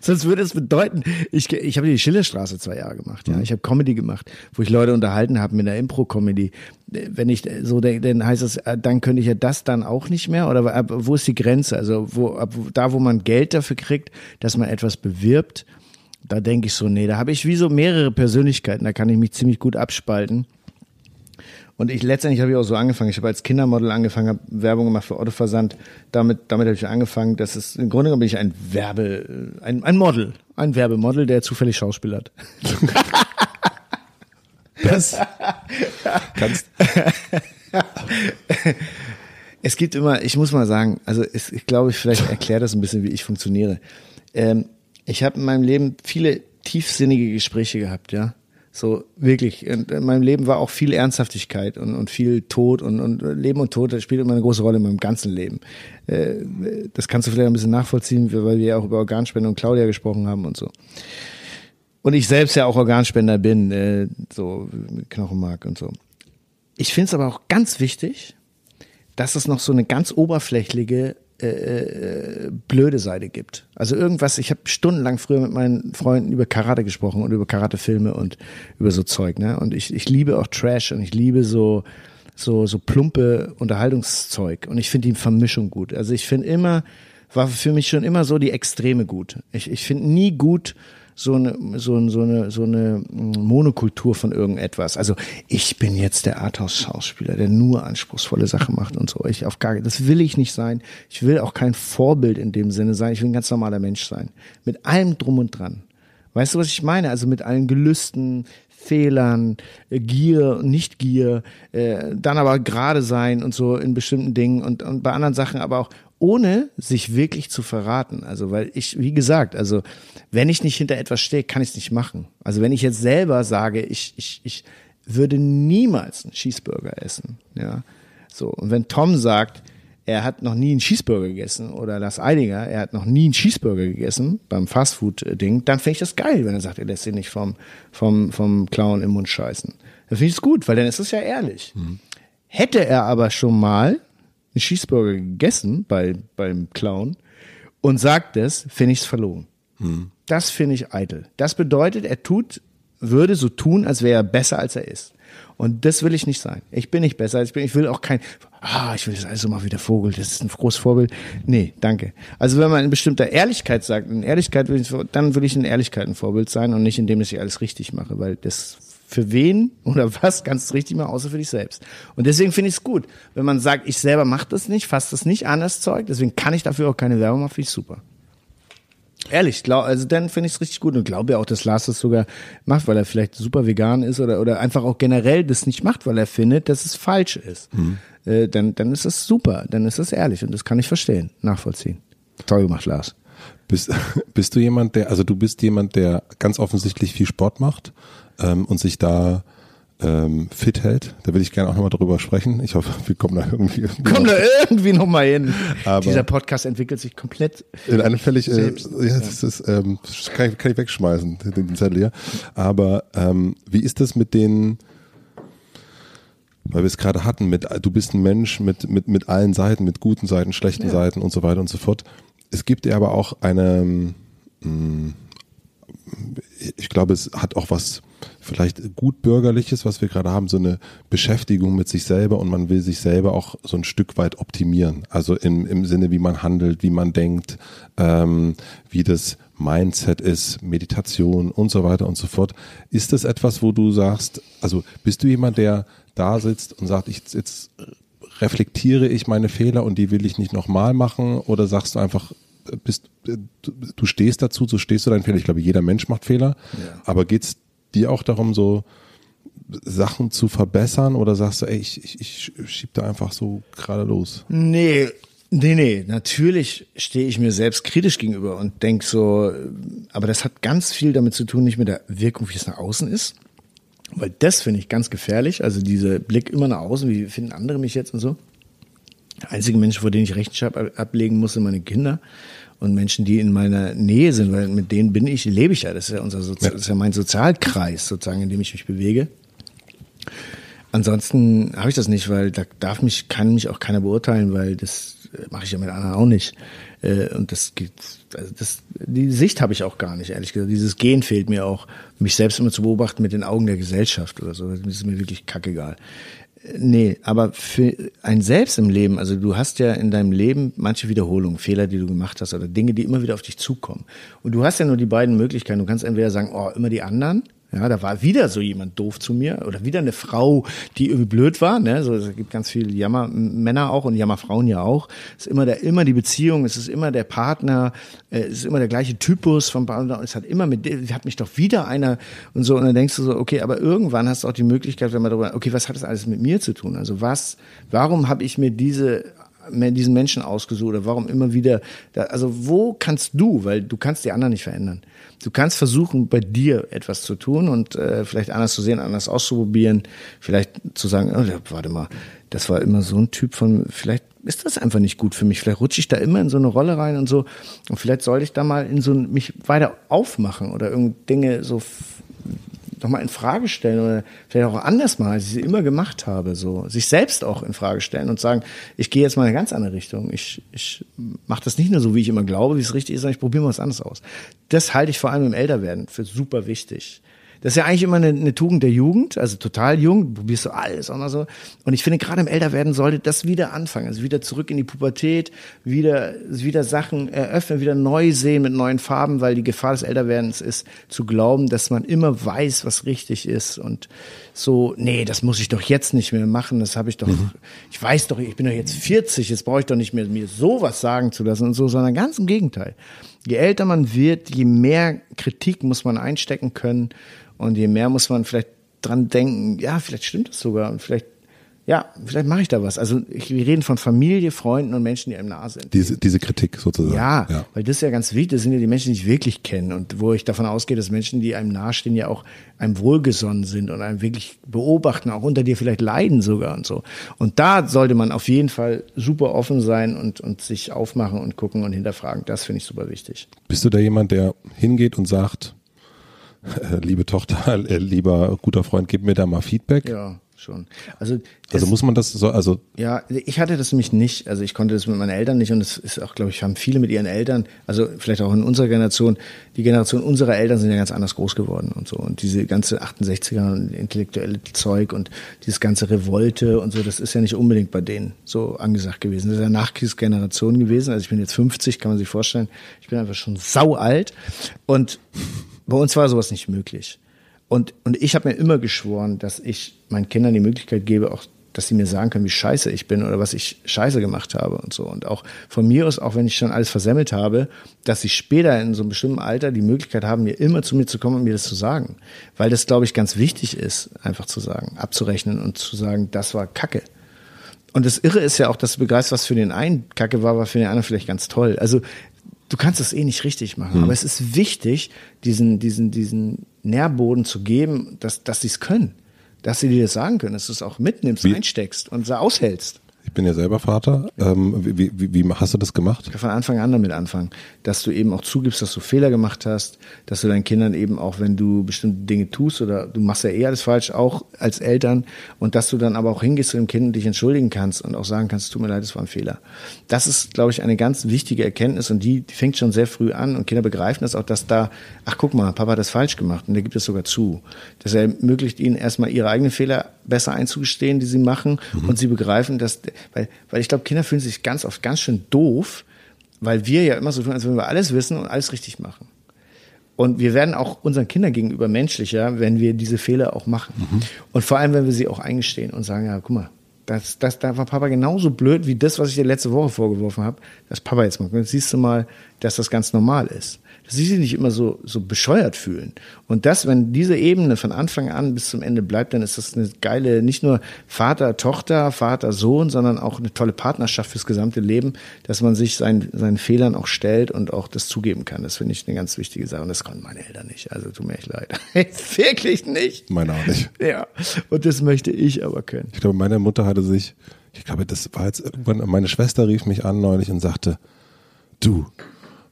Sonst würde es bedeuten, ich, ich habe die Schillerstraße zwei Jahre gemacht. Ja, Ich habe Comedy gemacht, wo ich Leute unterhalten habe mit einer Impro-Comedy. Wenn ich so denke, dann heißt es, äh, dann könnte ich ja das dann auch nicht mehr? Oder ab, wo ist die Grenze? Also wo, ab, da, wo man Geld dafür kriegt, dass man etwas bewirbt, da denke ich so, nee, da habe ich wie so mehrere Persönlichkeiten, da kann ich mich ziemlich gut abspalten. Und ich letztendlich habe ich auch so angefangen. Ich habe als Kindermodel angefangen, habe Werbung gemacht für Otto-Versand. Damit, damit habe ich angefangen. Das ist im Grunde genommen bin ich ein Werbe, ein, ein Model, ein Werbemodel, der zufällig Schauspiel hat. Das kannst, Es gibt immer, ich muss mal sagen, also es, ich glaube, ich vielleicht erkläre das ein bisschen, wie ich funktioniere. Ähm, ich habe in meinem Leben viele tiefsinnige Gespräche gehabt, ja. So wirklich. Und in meinem Leben war auch viel Ernsthaftigkeit und, und viel Tod und, und Leben und Tod das spielt immer eine große Rolle in meinem ganzen Leben. Äh, das kannst du vielleicht ein bisschen nachvollziehen, weil wir ja auch über Organspende und Claudia gesprochen haben und so. Und ich selbst ja auch Organspender bin, äh, so Knochenmark und so. Ich finde es aber auch ganz wichtig, dass es noch so eine ganz oberflächliche äh, äh, blöde Seite gibt. Also irgendwas, ich habe stundenlang früher mit meinen Freunden über Karate gesprochen und über Karatefilme und über so Zeug, ne? Und ich, ich liebe auch Trash und ich liebe so so so plumpe Unterhaltungszeug und ich finde die Vermischung gut. Also ich finde immer war für mich schon immer so die Extreme gut. Ich ich finde nie gut so eine, so, eine- so eine, so eine Monokultur von irgendetwas. Also ich bin jetzt der Arthouse-Schauspieler, der nur anspruchsvolle Sachen macht und so. Ich auf gar, das will ich nicht sein. Ich will auch kein Vorbild in dem Sinne sein. Ich will ein ganz normaler Mensch sein. Mit allem drum und dran. Weißt du, was ich meine? Also mit allen Gelüsten, Fehlern, äh, Gier, Nicht-Gier, äh, dann aber gerade sein und so in bestimmten Dingen und, und bei anderen Sachen aber auch ohne sich wirklich zu verraten. Also, weil ich, wie gesagt, also wenn ich nicht hinter etwas stehe, kann ich es nicht machen. Also wenn ich jetzt selber sage, ich, ich, ich würde niemals einen Cheeseburger essen, ja. So. Und wenn Tom sagt, er hat noch nie einen Cheeseburger gegessen oder Lars Eidinger, er hat noch nie einen Cheeseburger gegessen beim Fastfood-Ding, dann finde ich das geil, wenn er sagt, er lässt sich nicht vom, vom, vom Clown im Mund scheißen. Dann finde ich es gut, weil dann ist es ja ehrlich. Hätte er aber schon mal einen Cheeseburger gegessen bei, beim Clown und sagt es, finde ich es verlogen. Das finde ich eitel. Das bedeutet, er tut, würde so tun, als wäre er besser, als er ist. Und das will ich nicht sein. Ich bin nicht besser als ich bin. Ich will auch kein, ah, ich will das alles so mal wie der Vogel, das ist ein großes Vorbild. Nee, danke. Also wenn man in bestimmter Ehrlichkeit sagt, in Ehrlichkeit will ich, dann will ich in Ehrlichkeit ein Vorbild sein und nicht indem ich alles richtig mache, weil das für wen oder was du richtig machen, außer für dich selbst. Und deswegen finde ich es gut, wenn man sagt, ich selber mache das nicht, fasse das nicht an, das Zeug, deswegen kann ich dafür auch keine Werbung machen, finde ich super. Ehrlich, glaub, also dann finde ich es richtig gut und glaube ja auch, dass Lars das sogar macht, weil er vielleicht super vegan ist oder, oder einfach auch generell das nicht macht, weil er findet, dass es falsch ist. Äh, dann, dann ist das super, dann ist das ehrlich und das kann ich verstehen, nachvollziehen. Toll gemacht, Lars. Bist, bist du jemand, der, also du bist jemand, der ganz offensichtlich viel Sport macht ähm, und sich da ähm, fit hält? Da will ich gerne auch nochmal drüber sprechen. Ich hoffe, wir kommen da irgendwie, Komm da irgendwie noch mal hin. Aber- Dieser Podcast entwickelt sich komplett. in eine völlig, äh, ja, das ist, ähm, kann, ich, kann ich wegschmeißen, den, Zettel hier. Aber ähm, wie ist das mit den, weil wir es gerade hatten, mit du bist ein Mensch mit, mit, mit allen Seiten, mit guten Seiten, schlechten Seiten und so weiter und so fort. Es gibt ja aber auch eine, mh, ich glaube, es hat auch was vielleicht gut bürgerliches, was wir gerade haben, so eine Beschäftigung mit sich selber und man will sich selber auch so ein Stück weit optimieren. Also im, im Sinne, wie man handelt, wie man denkt, ähm, wie das Mindset ist, Meditation und so weiter und so fort. Ist das etwas, wo du sagst, also bist du jemand, der da sitzt und sagt, ich jetzt reflektiere ich meine Fehler und die will ich nicht nochmal machen oder sagst du einfach, bist, du stehst dazu, so stehst du deinen Fehler. Ich glaube, jeder Mensch macht Fehler, ja. aber geht's dir auch darum, so Sachen zu verbessern oder sagst du, ey, ich, ich, ich schieb da einfach so gerade los? Nee, Nee, nee, natürlich stehe ich mir selbst kritisch gegenüber und denk so, aber das hat ganz viel damit zu tun, nicht mit der Wirkung, wie es nach außen ist. Weil das finde ich ganz gefährlich. Also dieser Blick immer nach außen, wie finden andere mich jetzt und so. Der einzige Mensch, vor denen ich Rechenschaft ablegen muss, sind meine Kinder und Menschen, die in meiner Nähe sind, weil mit denen bin ich, lebe ich ja. Das ist ja unser Sozi ja. Das ist ja mein Sozialkreis sozusagen, in dem ich mich bewege. Ansonsten habe ich das nicht, weil da darf mich, kann mich auch keiner beurteilen, weil das mache ich ja mit anderen auch nicht. Äh, und das geht, also das, die Sicht habe ich auch gar nicht, ehrlich gesagt. Dieses Gehen fehlt mir auch, mich selbst immer zu beobachten mit den Augen der Gesellschaft oder so. Das ist mir wirklich kackegal. Nee, aber für ein Selbst im Leben, also du hast ja in deinem Leben manche Wiederholungen, Fehler, die du gemacht hast oder Dinge, die immer wieder auf dich zukommen. Und du hast ja nur die beiden Möglichkeiten. Du kannst entweder sagen, oh, immer die anderen, ja, da war wieder so jemand doof zu mir oder wieder eine Frau, die irgendwie blöd war. Ne? So, es gibt ganz viele Jammermänner auch und Jammerfrauen ja auch. Es ist immer der, immer die Beziehung, es ist immer der Partner, äh, es ist immer der gleiche Typus vom Partner. Es hat immer mit, hat mich doch wieder einer und so. Und dann denkst du so, okay, aber irgendwann hast du auch die Möglichkeit, wenn man darüber, okay, was hat das alles mit mir zu tun? Also was, warum habe ich mir diese diesen Menschen ausgesucht oder warum immer wieder, da, also wo kannst du, weil du kannst die anderen nicht verändern. Du kannst versuchen, bei dir etwas zu tun und äh, vielleicht anders zu sehen, anders auszuprobieren, vielleicht zu sagen, oh, warte mal, das war immer so ein Typ von, vielleicht ist das einfach nicht gut für mich. Vielleicht rutsche ich da immer in so eine Rolle rein und so. Und vielleicht sollte ich da mal in so mich weiter aufmachen oder irgend Dinge so nochmal in Frage stellen oder vielleicht auch anders mal, als ich sie immer gemacht habe, so sich selbst auch in Frage stellen und sagen, ich gehe jetzt mal in eine ganz andere Richtung. Ich, ich mache das nicht nur so, wie ich immer glaube, wie es richtig ist, sondern ich probiere mal was anderes aus. Das halte ich vor allem im Älterwerden für super wichtig. Das ist ja eigentlich immer eine, eine Tugend der Jugend, also total jung, probierst du alles auch mal so. Und ich finde, gerade im Älterwerden sollte das wieder anfangen, also wieder zurück in die Pubertät, wieder, wieder Sachen eröffnen, wieder neu sehen mit neuen Farben, weil die Gefahr des Älterwerdens ist, zu glauben, dass man immer weiß, was richtig ist und so, nee, das muss ich doch jetzt nicht mehr machen, das habe ich doch, mhm. ich weiß doch, ich bin doch jetzt 40, jetzt brauche ich doch nicht mehr mir sowas sagen zu lassen und so, sondern ganz im Gegenteil. Je älter man wird, je mehr Kritik muss man einstecken können und je mehr muss man vielleicht dran denken, ja, vielleicht stimmt das sogar und vielleicht ja, vielleicht mache ich da was. Also ich, wir reden von Familie, Freunden und Menschen, die einem nahe sind. Diese, diese Kritik sozusagen. Ja, ja, weil das ist ja ganz wichtig. Das sind ja die Menschen, die ich wirklich kenne und wo ich davon ausgehe, dass Menschen, die einem nahestehen, ja auch einem wohlgesonnen sind und einem wirklich beobachten, auch unter dir vielleicht leiden sogar und so. Und da sollte man auf jeden Fall super offen sein und, und sich aufmachen und gucken und hinterfragen. Das finde ich super wichtig. Bist du da jemand, der hingeht und sagt, liebe Tochter, äh, lieber guter Freund, gib mir da mal Feedback. Ja schon. Also, also muss man das so, also. Ja, ich hatte das nämlich nicht. Also ich konnte das mit meinen Eltern nicht und es ist auch, glaube ich, haben viele mit ihren Eltern, also vielleicht auch in unserer Generation, die Generation unserer Eltern sind ja ganz anders groß geworden und so. Und diese ganze 68er und intellektuelle Zeug und dieses ganze Revolte und so, das ist ja nicht unbedingt bei denen so angesagt gewesen. Das ist ja Nachkriegsgeneration gewesen. Also ich bin jetzt 50, kann man sich vorstellen. Ich bin einfach schon sau alt und bei uns war sowas nicht möglich. Und, und ich habe mir immer geschworen, dass ich meinen Kindern die Möglichkeit gebe, auch dass sie mir sagen können, wie scheiße ich bin oder was ich scheiße gemacht habe und so. Und auch von mir aus, auch wenn ich schon alles versemmelt habe, dass sie später in so einem bestimmten Alter die Möglichkeit haben, mir immer zu mir zu kommen und mir das zu sagen. Weil das, glaube ich, ganz wichtig ist, einfach zu sagen, abzurechnen und zu sagen, das war Kacke. Und das Irre ist ja auch, dass du begreifst, was für den einen Kacke war, war für den anderen vielleicht ganz toll. Also du kannst das eh nicht richtig machen. Mhm. Aber es ist wichtig, diesen, diesen, diesen Nährboden zu geben, dass, dass sie es können. Dass sie dir das sagen können, dass du es auch mitnimmst, Wie? einsteckst und aushältst. Ich bin ja selber Vater. Ähm, wie, wie, wie, hast du das gemacht? Von Anfang an damit anfangen, dass du eben auch zugibst, dass du Fehler gemacht hast, dass du deinen Kindern eben auch, wenn du bestimmte Dinge tust oder du machst ja eh alles falsch, auch als Eltern, und dass du dann aber auch hingehst zu dem Kind und dich entschuldigen kannst und auch sagen kannst, tut mir leid, es war ein Fehler. Das ist, glaube ich, eine ganz wichtige Erkenntnis und die, die fängt schon sehr früh an und Kinder begreifen das auch, dass da, ach guck mal, Papa hat das falsch gemacht und der gibt es sogar zu. Das ermöglicht ihnen erstmal ihre eigenen Fehler besser einzugestehen, die sie machen mhm. und sie begreifen, dass weil, weil ich glaube, Kinder fühlen sich ganz oft ganz schön doof, weil wir ja immer so tun, als würden wir alles wissen und alles richtig machen. Und wir werden auch unseren Kindern gegenüber menschlicher, wenn wir diese Fehler auch machen. Mhm. Und vor allem, wenn wir sie auch eingestehen und sagen, ja, guck mal, das, das, da war Papa genauso blöd wie das, was ich dir letzte Woche vorgeworfen habe, dass Papa jetzt. Jetzt siehst du mal, dass das ganz normal ist dass sie sich nicht immer so, so bescheuert fühlen. Und das, wenn diese Ebene von Anfang an bis zum Ende bleibt, dann ist das eine geile, nicht nur Vater, Tochter, Vater, Sohn, sondern auch eine tolle Partnerschaft fürs gesamte Leben, dass man sich seinen, seinen Fehlern auch stellt und auch das zugeben kann. Das finde ich eine ganz wichtige Sache. Und das konnten meine Eltern nicht. Also tut mir echt leid. Wirklich nicht. Meine auch nicht. Ja. Und das möchte ich aber können. Ich glaube, meine Mutter hatte sich, ich glaube, das war jetzt irgendwann, meine Schwester rief mich an neulich und sagte, du,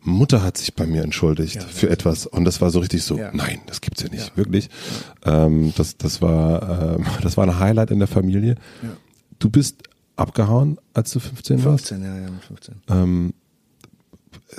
Mutter hat sich bei mir entschuldigt ja, für etwas und das war so richtig so, ja. nein, das gibt's ja nicht, ja. wirklich. Ähm, das, das war, ähm, das war ein Highlight in der Familie. Du bist abgehauen, als du 15 warst? 15, ja, ja, 15. Ähm,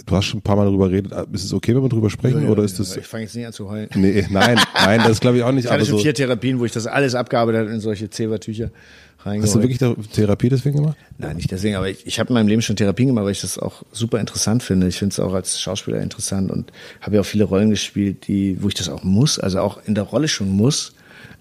du hast schon ein paar Mal darüber geredet. Ist es okay, wenn wir darüber sprechen, oder ist das? Ich fange jetzt nicht an zu heulen. Nee, nein, nein, das glaube ich auch nicht. Ich hatte schon so vier Therapien, wo ich das alles abgearbeitet habe in solche Zebertücher reingeholt. Hast du wirklich Therapie deswegen gemacht? Nein, nicht deswegen, aber ich, ich habe in meinem Leben schon Therapien gemacht, weil ich das auch super interessant finde. Ich finde es auch als Schauspieler interessant und habe ja auch viele Rollen gespielt, die, wo ich das auch muss, also auch in der Rolle schon muss.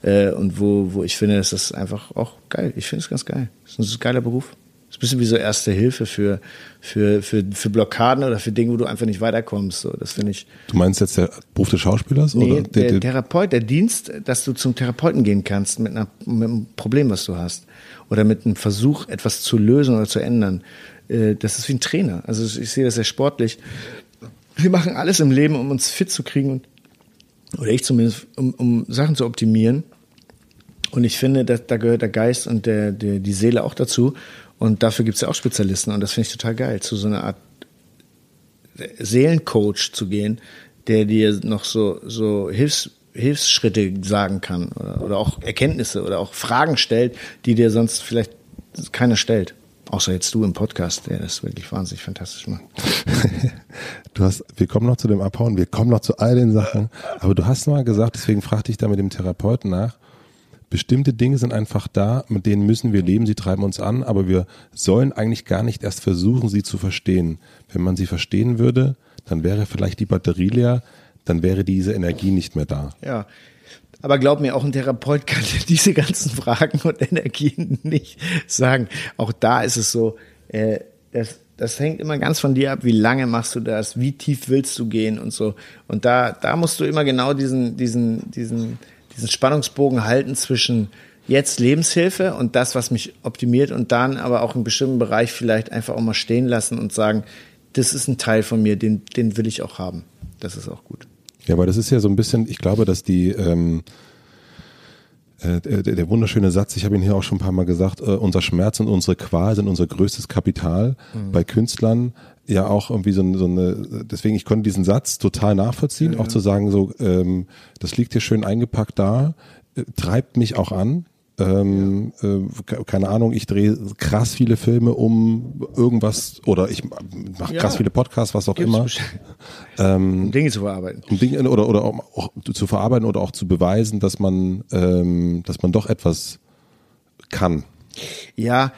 Äh, und wo, wo ich finde, das ist einfach auch geil. Ich finde es ganz geil. Das ist ein geiler Beruf. Das ist ein bisschen wie so Erste Hilfe für, für, für, für Blockaden oder für Dinge, wo du einfach nicht weiterkommst. So, das finde ich. Du meinst jetzt der Beruf des Schauspielers? Nee, oder? Der, der Therapeut, der Dienst, dass du zum Therapeuten gehen kannst mit, einer, mit einem Problem, was du hast oder mit einem Versuch, etwas zu lösen oder zu ändern. Äh, das ist wie ein Trainer. Also ich sehe das sehr sportlich. Wir machen alles im Leben, um uns fit zu kriegen und, oder ich zumindest, um, um Sachen zu optimieren. Und ich finde, dass, da gehört der Geist und der, der, die Seele auch dazu. Und dafür gibt es ja auch Spezialisten. Und das finde ich total geil, zu so einer Art Seelencoach zu gehen, der dir noch so, so Hilfs, Hilfsschritte sagen kann oder, oder auch Erkenntnisse oder auch Fragen stellt, die dir sonst vielleicht keiner stellt. Außer jetzt du im Podcast, der das wirklich wahnsinnig fantastisch macht. du hast, wir kommen noch zu dem Abhauen, wir kommen noch zu all den Sachen. Aber du hast mal gesagt, deswegen fragte ich da mit dem Therapeuten nach. Bestimmte Dinge sind einfach da, mit denen müssen wir leben, sie treiben uns an, aber wir sollen eigentlich gar nicht erst versuchen, sie zu verstehen. Wenn man sie verstehen würde, dann wäre vielleicht die Batterie leer, dann wäre diese Energie nicht mehr da. Ja. Aber glaub mir, auch ein Therapeut kann diese ganzen Fragen und Energien nicht sagen. Auch da ist es so, äh, das, das hängt immer ganz von dir ab, wie lange machst du das, wie tief willst du gehen und so. Und da, da musst du immer genau diesen, diesen, diesen, diesen Spannungsbogen halten zwischen jetzt Lebenshilfe und das, was mich optimiert und dann aber auch in bestimmten Bereich vielleicht einfach auch mal stehen lassen und sagen, das ist ein Teil von mir, den, den will ich auch haben. Das ist auch gut. Ja, aber das ist ja so ein bisschen, ich glaube, dass die, ähm, äh, der, der wunderschöne Satz, ich habe ihn hier auch schon ein paar Mal gesagt, äh, unser Schmerz und unsere Qual sind unser größtes Kapital. Mhm. Bei Künstlern ja auch irgendwie so, so eine, deswegen, ich konnte diesen Satz total nachvollziehen, ja, auch zu sagen, so, ähm, das liegt hier schön eingepackt da, äh, treibt mich auch an, ähm, ja. äh, keine Ahnung, ich drehe krass viele Filme um irgendwas oder ich mache ja. krass viele Podcasts, was auch Gibt's immer. Ähm, um Dinge zu verarbeiten. Um Dinge oder oder auch zu verarbeiten oder auch zu beweisen, dass man ähm, dass man doch etwas kann. Ja,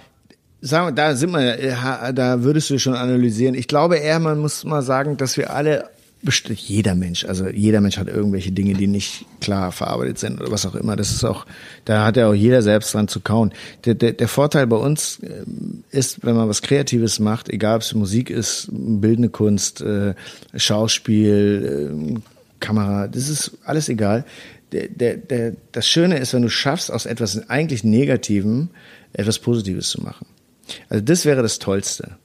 sagen wir, da sind wir, äh, da würdest du schon analysieren. Ich glaube eher, man muss mal sagen, dass wir alle jeder Mensch, also jeder Mensch hat irgendwelche Dinge, die nicht klar verarbeitet sind oder was auch immer. Das ist auch, da hat ja auch jeder selbst dran zu kauen. Der, der, der Vorteil bei uns äh, ist, wenn man was Kreatives macht, egal ob es Musik ist, bildende Kunst, äh, Schauspiel, Kamera, das ist alles egal. Der, der, der, das Schöne ist, wenn du schaffst, aus etwas eigentlich Negativem etwas Positives zu machen. Also das wäre das Tollste.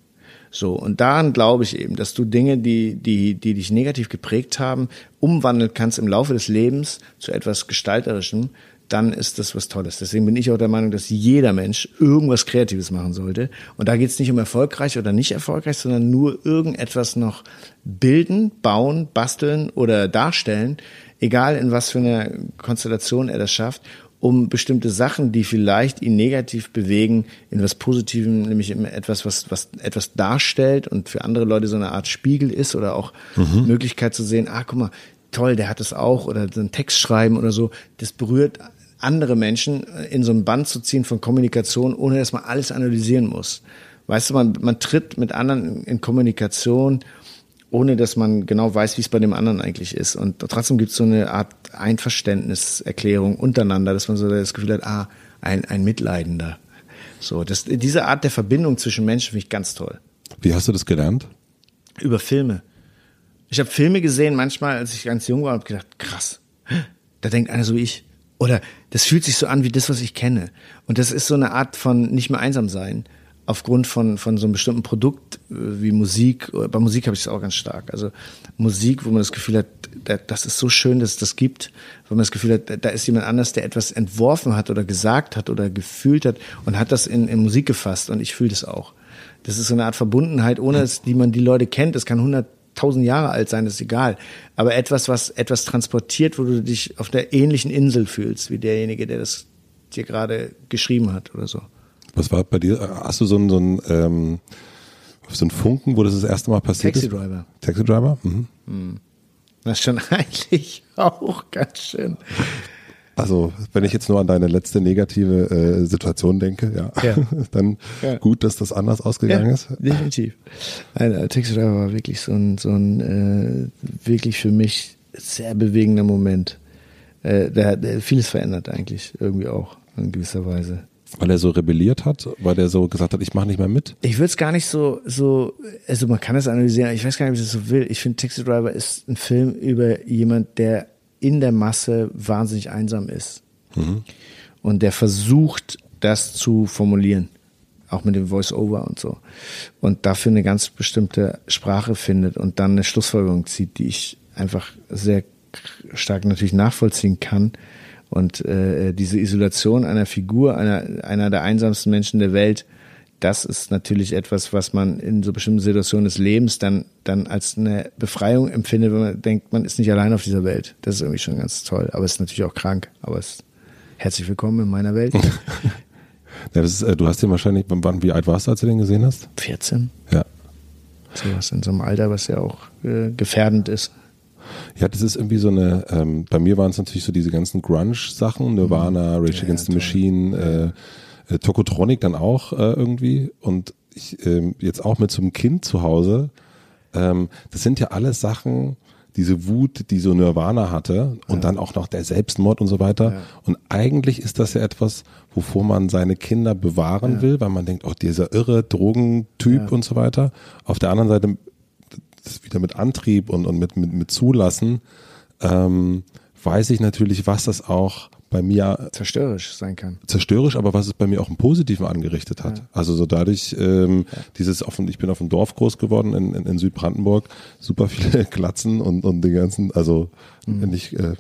So, und daran glaube ich eben, dass du Dinge, die, die, die dich negativ geprägt haben, umwandeln kannst im Laufe des Lebens zu etwas Gestalterischem, dann ist das was Tolles. Deswegen bin ich auch der Meinung, dass jeder Mensch irgendwas Kreatives machen sollte. Und da geht es nicht um erfolgreich oder nicht erfolgreich, sondern nur irgendetwas noch bilden, bauen, basteln oder darstellen, egal in was für einer Konstellation er das schafft um bestimmte Sachen, die vielleicht ihn negativ bewegen, in was Positivem, nämlich in etwas, was, was etwas darstellt und für andere Leute so eine Art Spiegel ist oder auch mhm. Möglichkeit zu sehen, ah, guck mal, toll, der hat es auch oder so einen Text schreiben oder so. Das berührt andere Menschen in so ein Band zu ziehen von Kommunikation, ohne dass man alles analysieren muss. Weißt du, man, man tritt mit anderen in Kommunikation ohne dass man genau weiß, wie es bei dem anderen eigentlich ist. Und trotzdem gibt es so eine Art Einverständniserklärung untereinander, dass man so das Gefühl hat, ah, ein, ein Mitleidender. So, das, diese Art der Verbindung zwischen Menschen finde ich ganz toll. Wie hast du das gelernt? Über Filme. Ich habe Filme gesehen, manchmal, als ich ganz jung war, und gedacht, krass, da denkt einer so wie ich. Oder das fühlt sich so an wie das, was ich kenne. Und das ist so eine Art von nicht mehr einsam sein aufgrund von, von so einem bestimmten Produkt äh, wie Musik. Bei Musik habe ich es auch ganz stark. Also Musik, wo man das Gefühl hat, das ist so schön, dass es das gibt, wo man das Gefühl hat, da ist jemand anders, der etwas entworfen hat oder gesagt hat oder gefühlt hat und hat das in, in Musik gefasst und ich fühle das auch. Das ist so eine Art Verbundenheit, ohne dass die man die Leute kennt. Das kann hunderttausend Jahre alt sein, ist egal. Aber etwas, was etwas transportiert, wo du dich auf der ähnlichen Insel fühlst, wie derjenige, der das dir gerade geschrieben hat oder so. Was war bei dir? Hast du so einen, so einen, ähm, so einen Funken, wo das das erste Mal passiert Taxi ist? Driver. Taxi Driver? Mhm. Das ist schon eigentlich auch ganz schön. Also, wenn ich jetzt nur an deine letzte negative äh, Situation denke, ja, Ja. dann Ja. gut, dass das anders ausgegangen ist. definitiv. Äh, Taxi Driver war wirklich so ein, so ein äh, wirklich für mich sehr bewegender Moment. Äh, der hat äh, vieles verändert eigentlich, irgendwie auch in gewisser Weise. Weil er so rebelliert hat, weil er so gesagt hat, ich mache nicht mehr mit. Ich würde es gar nicht so, so, also man kann es analysieren, ich weiß gar nicht, ob ich das so will. Ich finde, Taxi Driver ist ein Film über jemand, der in der Masse wahnsinnig einsam ist. Und der versucht, das zu formulieren. Auch mit dem Voice-Over und so. Und dafür eine ganz bestimmte Sprache findet und dann eine Schlussfolgerung zieht, die ich einfach sehr stark natürlich nachvollziehen kann. Und äh, diese Isolation einer Figur, einer, einer der einsamsten Menschen der Welt, das ist natürlich etwas, was man in so bestimmten Situationen des Lebens dann, dann als eine Befreiung empfindet, wenn man denkt, man ist nicht allein auf dieser Welt. Das ist irgendwie schon ganz toll. Aber es ist natürlich auch krank. Aber es ist herzlich willkommen in meiner Welt. Ja, ist, äh, du hast den wahrscheinlich, wann, wie alt warst du, als du den gesehen hast? 14. Ja. Sowas in so einem Alter, was ja auch äh, gefährdend ist. Ja, das ist irgendwie so eine, ähm, bei mir waren es natürlich so diese ganzen Grunge-Sachen, Nirvana, Rage Mhm. Ja, Against the toll. Machine, äh, äh, Tokotronic dann auch äh, irgendwie und ich ähm, jetzt auch mit so einem Kind zu Hause, ähm, das sind ja alles Sachen, diese Wut, die so Nirvana hatte und dann auch noch der Selbstmord und so weiter. Ja. Und eigentlich ist das ja etwas, wovor man seine Kinder bewahren will, weil man denkt, oh, dieser irre Drogentyp Ja. und so weiter. Auf der anderen Seite das wieder mit Antrieb und, und mit, mit, mit Zulassen, ähm, weiß ich natürlich, was das auch bei mir Zerstörerisch sein kann. zerstörerisch, aber was es bei mir auch im Positiven angerichtet hat. Ja. Also so dadurch, ähm, dieses auf, dem- ich bin auf dem Dorf groß geworden in, in, in Südbrandenburg, super viele Glatzen und, und den ganzen, also Mhm. nicht, äh,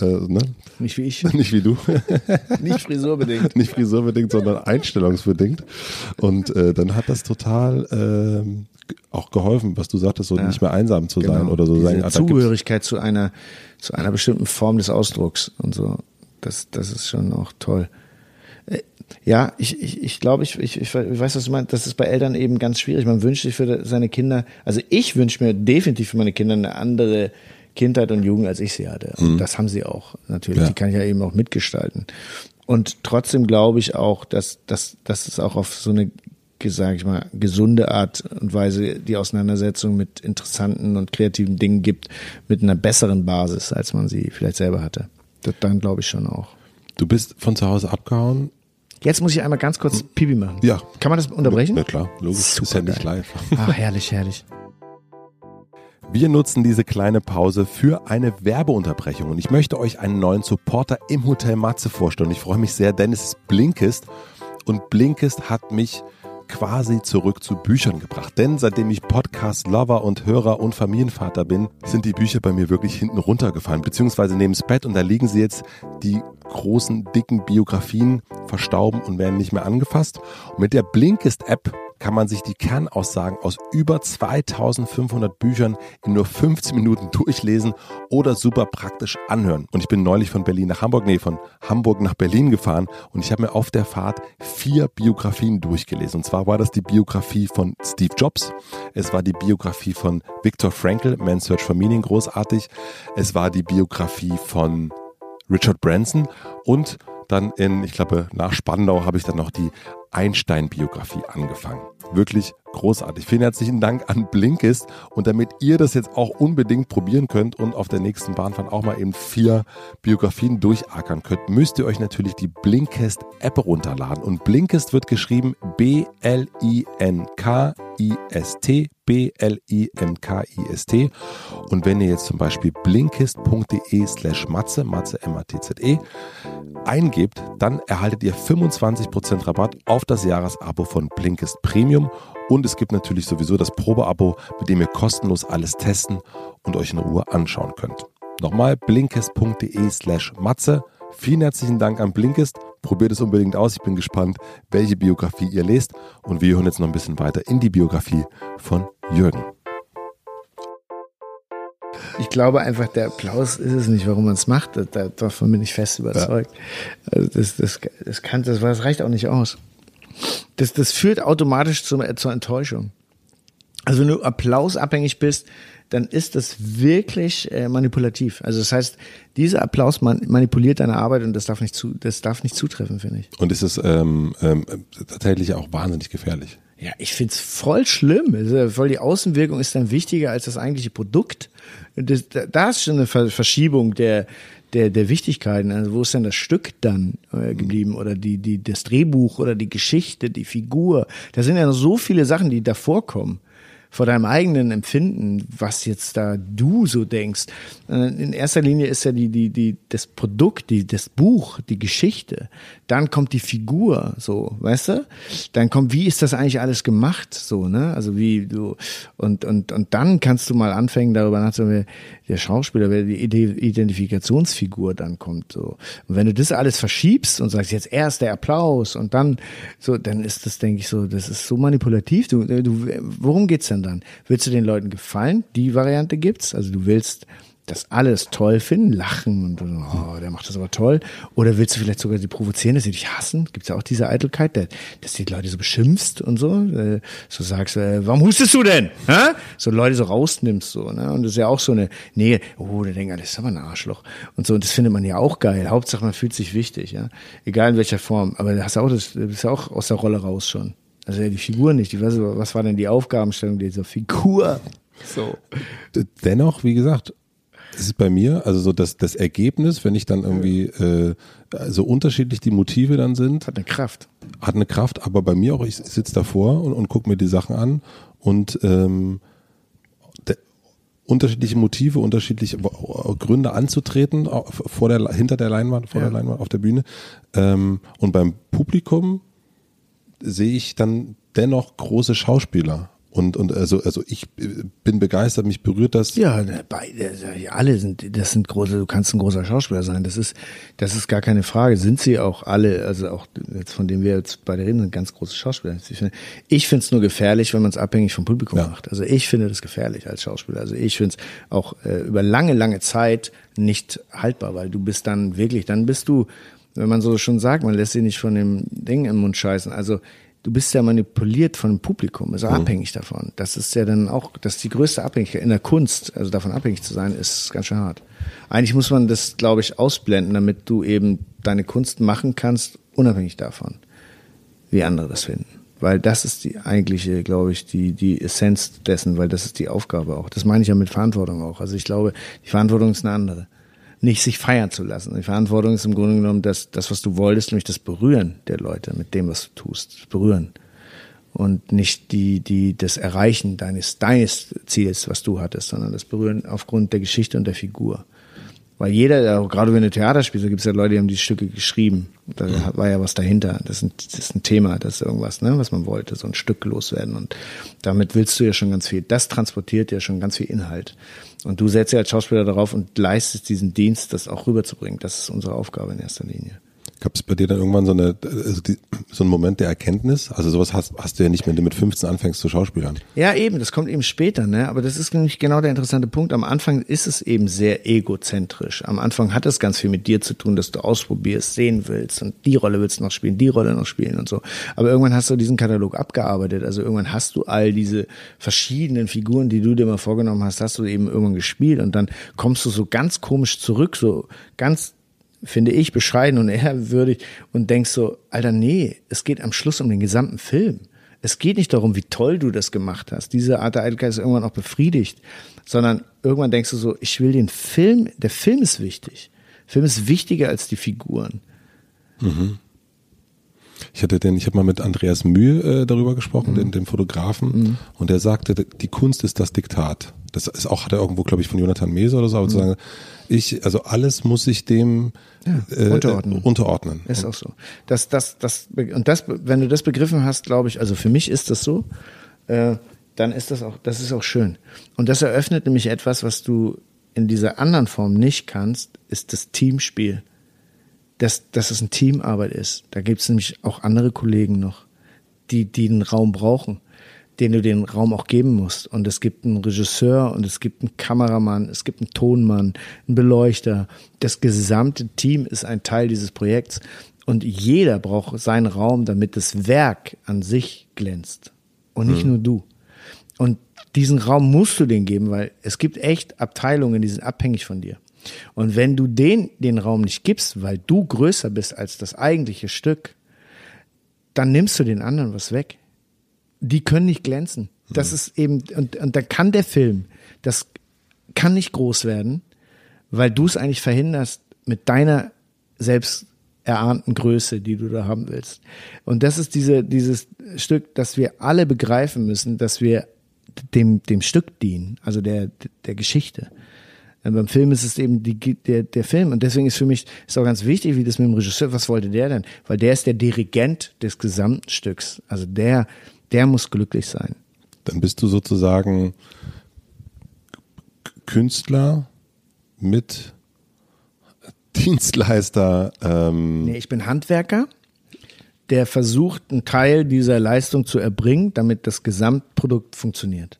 äh, ne? Nicht wie ich. nicht wie du, Nicht frisurbedingt. nicht frisurbedingt, sondern einstellungsbedingt. Und äh, dann hat das total ähm, auch geholfen, was du sagtest, so Ja. nicht mehr einsam zu sein Genau. oder so Diese sagen, ah, Zugehörigkeit zu einer, zu einer bestimmten Form des Ausdrucks und so. Das, das ist schon auch toll. Äh, Ja, ich, ich, ich glaube, ich, ich, ich weiß, was du meinst. Das ist bei Eltern eben ganz schwierig. Man wünscht sich für seine Kinder, also ich wünsche mir definitiv für meine Kinder eine andere Kindheit und Jugend, als ich sie hatte. Und das haben sie auch natürlich. Ja. Die kann ich ja eben auch mitgestalten. Und trotzdem glaube ich auch, dass, dass, dass es auch auf so eine, sage ich mal, gesunde Art und Weise die Auseinandersetzung mit interessanten und kreativen Dingen gibt, mit einer besseren Basis, als man sie vielleicht selber hatte. Das, dann glaube ich schon auch. Du bist von zu Hause abgehauen? Jetzt muss ich einmal ganz kurz Pipi machen. Ja. Kann man das unterbrechen? Ja klar, logisch. ist ja nicht live. Ach, herrlich, herrlich. Wir nutzen diese kleine Pause für eine Werbeunterbrechung und ich möchte euch einen neuen Supporter im Hotel Matze vorstellen. Ich freue mich sehr, denn es ist Blinkist und Blinkist hat mich quasi zurück zu Büchern gebracht. Denn seitdem ich Podcast-Lover und Hörer und Familienvater bin, sind die Bücher bei mir wirklich hinten runtergefallen, beziehungsweise neben's Bett und da liegen sie jetzt, die großen, dicken Biografien verstauben und werden nicht mehr angefasst. Und mit der Blinkist-App kann man sich die Kernaussagen aus über 2500 Büchern in nur 15 Minuten durchlesen oder super praktisch anhören. Und ich bin neulich von Berlin nach Hamburg, nee, von Hamburg nach Berlin gefahren und ich habe mir auf der Fahrt vier Biografien durchgelesen. Und zwar war das die Biografie von Steve Jobs, es war die Biografie von Viktor Frankl, Man's Search for Meaning, großartig, es war die Biografie von Richard Branson und dann in, ich glaube, nach Spandau habe ich dann noch die Einstein-Biografie angefangen. Wirklich großartig. Vielen herzlichen Dank an Blinkist. Und damit ihr das jetzt auch unbedingt probieren könnt und auf der nächsten Bahnfahrt auch mal eben vier Biografien durchackern könnt, müsst ihr euch natürlich die Blinkist App runterladen. Und Blinkist wird geschrieben B-L-I-N-K-I-S-T. B-L-I-N-K-I-S-T. Und wenn ihr jetzt zum Beispiel blinkist.de slash matze, matze M-A-T-Z-E, eingebt, dann erhaltet ihr 25% Rabatt auf das Jahresabo von Blinkist Premium. Und es gibt natürlich sowieso das Probeabo, mit dem ihr kostenlos alles testen und euch in Ruhe anschauen könnt. Nochmal blinkist.de slash matze. Vielen herzlichen Dank an Blinkist. Probiert es unbedingt aus. Ich bin gespannt, welche Biografie ihr lest. Und wir hören jetzt noch ein bisschen weiter in die Biografie von Jürgen. Ich glaube einfach, der Applaus ist es nicht, warum man es macht. Da, davon bin ich fest überzeugt. Ja. Also das, das, das, kann, das, das reicht auch nicht aus. Das, das führt automatisch zum, zur Enttäuschung. Also wenn du applausabhängig bist, dann ist das wirklich äh, manipulativ. Also das heißt, dieser Applaus man, manipuliert deine Arbeit und das darf nicht zu, das darf nicht zutreffen, finde ich. Und ist es ähm, ähm, tatsächlich auch wahnsinnig gefährlich. Ja, ich find's voll schlimm. Also voll die Außenwirkung ist dann wichtiger als das eigentliche Produkt. Das, da ist schon eine Verschiebung der, der, der Wichtigkeiten. Also wo ist denn das Stück dann äh, geblieben oder die, die, das Drehbuch oder die Geschichte, die Figur? Da sind ja noch so viele Sachen, die davor kommen vor deinem eigenen Empfinden, was jetzt da du so denkst. Äh, in erster Linie ist ja die, die, die, das Produkt, die, das Buch, die Geschichte. Dann kommt die Figur, so, weißt du? Dann kommt, wie ist das eigentlich alles gemacht, so, ne? Also wie du, und, und, und dann kannst du mal anfangen, darüber nachzudenken, der Schauspieler, wer die Identifikationsfigur dann kommt, so. Und wenn du das alles verschiebst und sagst, jetzt erst der Applaus und dann, so, dann ist das, denke ich, so, das ist so manipulativ. Du, du, worum geht's denn dann? Willst du den Leuten gefallen? Die Variante gibt's. Also du willst das alles toll finden, lachen und oh, der macht das aber toll. Oder willst du vielleicht sogar sie provozieren, dass sie dich hassen? Gibt's ja auch diese Eitelkeit, dass die Leute so beschimpfst und so. Äh, so sagst, äh, warum hustest du denn? Hä? So Leute so rausnimmst so. Ne? Und das ist ja auch so eine Nähe. Oh, der denkt, das ist aber ein Arschloch. Und so, und das findet man ja auch geil. Hauptsache, man fühlt sich wichtig, ja. Egal in welcher Form. Aber du hast auch das, du bist ja auch aus der Rolle raus schon. Also ja, die Figur nicht. Die, was, was war denn die Aufgabenstellung dieser Figur? So. Dennoch, wie gesagt, es ist bei mir, also so das, das Ergebnis, wenn ich dann irgendwie äh, so unterschiedlich die Motive dann sind. Hat eine Kraft. Hat eine Kraft, aber bei mir auch, ich sitze davor und, und gucke mir die Sachen an und ähm, unterschiedliche Motive, unterschiedliche Gründe anzutreten vor der, hinter der Leinwand, vor ja. der Leinwand, auf der Bühne. Ähm, und beim Publikum sehe ich dann dennoch große Schauspieler. Und, und also, also ich bin begeistert, mich berührt das. Ja, beide, alle sind, das sind große, du kannst ein großer Schauspieler sein. Das ist, das ist gar keine Frage. Sind sie auch alle, also auch jetzt von dem wir jetzt beide reden, sind ganz große Schauspieler. Ich finde es nur gefährlich, wenn man es abhängig vom Publikum ja. macht. Also ich finde das gefährlich als Schauspieler. Also ich finde es auch äh, über lange, lange Zeit nicht haltbar, weil du bist dann wirklich, dann bist du, wenn man so schon sagt, man lässt sich nicht von dem Ding im Mund scheißen. Also du bist ja manipuliert von dem Publikum, also mhm. abhängig davon. Das ist ja dann auch, das ist die größte Abhängigkeit in der Kunst, also davon abhängig zu sein, ist ganz schön hart. Eigentlich muss man das, glaube ich, ausblenden, damit du eben deine Kunst machen kannst, unabhängig davon, wie andere das finden. Weil das ist die eigentliche, glaube ich, die, die Essenz dessen, weil das ist die Aufgabe auch. Das meine ich ja mit Verantwortung auch. Also ich glaube, die Verantwortung ist eine andere nicht sich feiern zu lassen. Die Verantwortung ist im Grunde genommen das, das, was du wolltest, nämlich das Berühren der Leute mit dem, was du tust. Das Berühren. Und nicht die, die, das Erreichen deines, deines Ziels, was du hattest, sondern das Berühren aufgrund der Geschichte und der Figur. Weil jeder, gerade wenn du Theater spielst, da gibt es ja Leute, die haben die Stücke geschrieben. Da war ja was dahinter. Das ist, ein, das ist ein Thema, das ist irgendwas, ne, was man wollte, so ein Stück loswerden. Und damit willst du ja schon ganz viel. Das transportiert ja schon ganz viel Inhalt. Und du setzt ja als Schauspieler darauf und leistest diesen Dienst, das auch rüberzubringen. Das ist unsere Aufgabe in erster Linie. Gab es bei dir dann irgendwann so, eine, also die, so einen Moment der Erkenntnis? Also sowas hast, hast du ja nicht, wenn du mit 15 anfängst zu schauspielern. Ja, eben, das kommt eben später, ne? Aber das ist nämlich genau der interessante Punkt. Am Anfang ist es eben sehr egozentrisch. Am Anfang hat es ganz viel mit dir zu tun, dass du ausprobierst, sehen willst und die Rolle willst noch spielen, die Rolle noch spielen und so. Aber irgendwann hast du diesen Katalog abgearbeitet. Also irgendwann hast du all diese verschiedenen Figuren, die du dir mal vorgenommen hast, hast du eben irgendwann gespielt und dann kommst du so ganz komisch zurück, so ganz finde ich, bescheiden und ehrwürdig und denkst so, Alter, nee, es geht am Schluss um den gesamten Film. Es geht nicht darum, wie toll du das gemacht hast. Diese Art der Eitelkeit ist irgendwann auch befriedigt, sondern irgendwann denkst du so, ich will den Film, der Film ist wichtig. Der Film ist wichtiger als die Figuren. Mhm. Ich hatte den, ich habe mal mit Andreas Mühe äh, darüber gesprochen, mhm. den, den Fotografen, mhm. und der sagte, die Kunst ist das Diktat. Das ist auch, hat er irgendwo, glaube ich, von Jonathan Mese oder so, aber mhm. zu sagen, ich, also alles muss sich dem ja, äh, unterordnen. unterordnen. Ist auch so. Das, das, das, und das, wenn du das begriffen hast, glaube ich, also für mich ist das so, äh, dann ist das auch, das ist auch schön. Und das eröffnet nämlich etwas, was du in dieser anderen Form nicht kannst, ist das Teamspiel. Dass, dass es eine Teamarbeit ist. Da gibt es nämlich auch andere Kollegen noch, die, die den Raum brauchen den du den Raum auch geben musst. Und es gibt einen Regisseur und es gibt einen Kameramann, es gibt einen Tonmann, einen Beleuchter. Das gesamte Team ist ein Teil dieses Projekts. Und jeder braucht seinen Raum, damit das Werk an sich glänzt. Und nicht mhm. nur du. Und diesen Raum musst du den geben, weil es gibt echt Abteilungen, die sind abhängig von dir. Und wenn du den den Raum nicht gibst, weil du größer bist als das eigentliche Stück, dann nimmst du den anderen was weg die können nicht glänzen. Das mhm. ist eben, und, und da kann der Film, das kann nicht groß werden, weil du es eigentlich verhinderst mit deiner selbst erahnten Größe, die du da haben willst. Und das ist diese, dieses Stück, dass wir alle begreifen müssen, dass wir dem, dem Stück dienen, also der, der Geschichte. Beim Film ist es eben die, der, der Film. Und deswegen ist für mich ist auch ganz wichtig, wie das mit dem Regisseur, was wollte der denn? Weil der ist der Dirigent des gesamten Stücks. Also der, der muss glücklich sein. Dann bist du sozusagen Künstler mit Dienstleister. Ähm nee, ich bin Handwerker, der versucht, einen Teil dieser Leistung zu erbringen, damit das Gesamtprodukt funktioniert.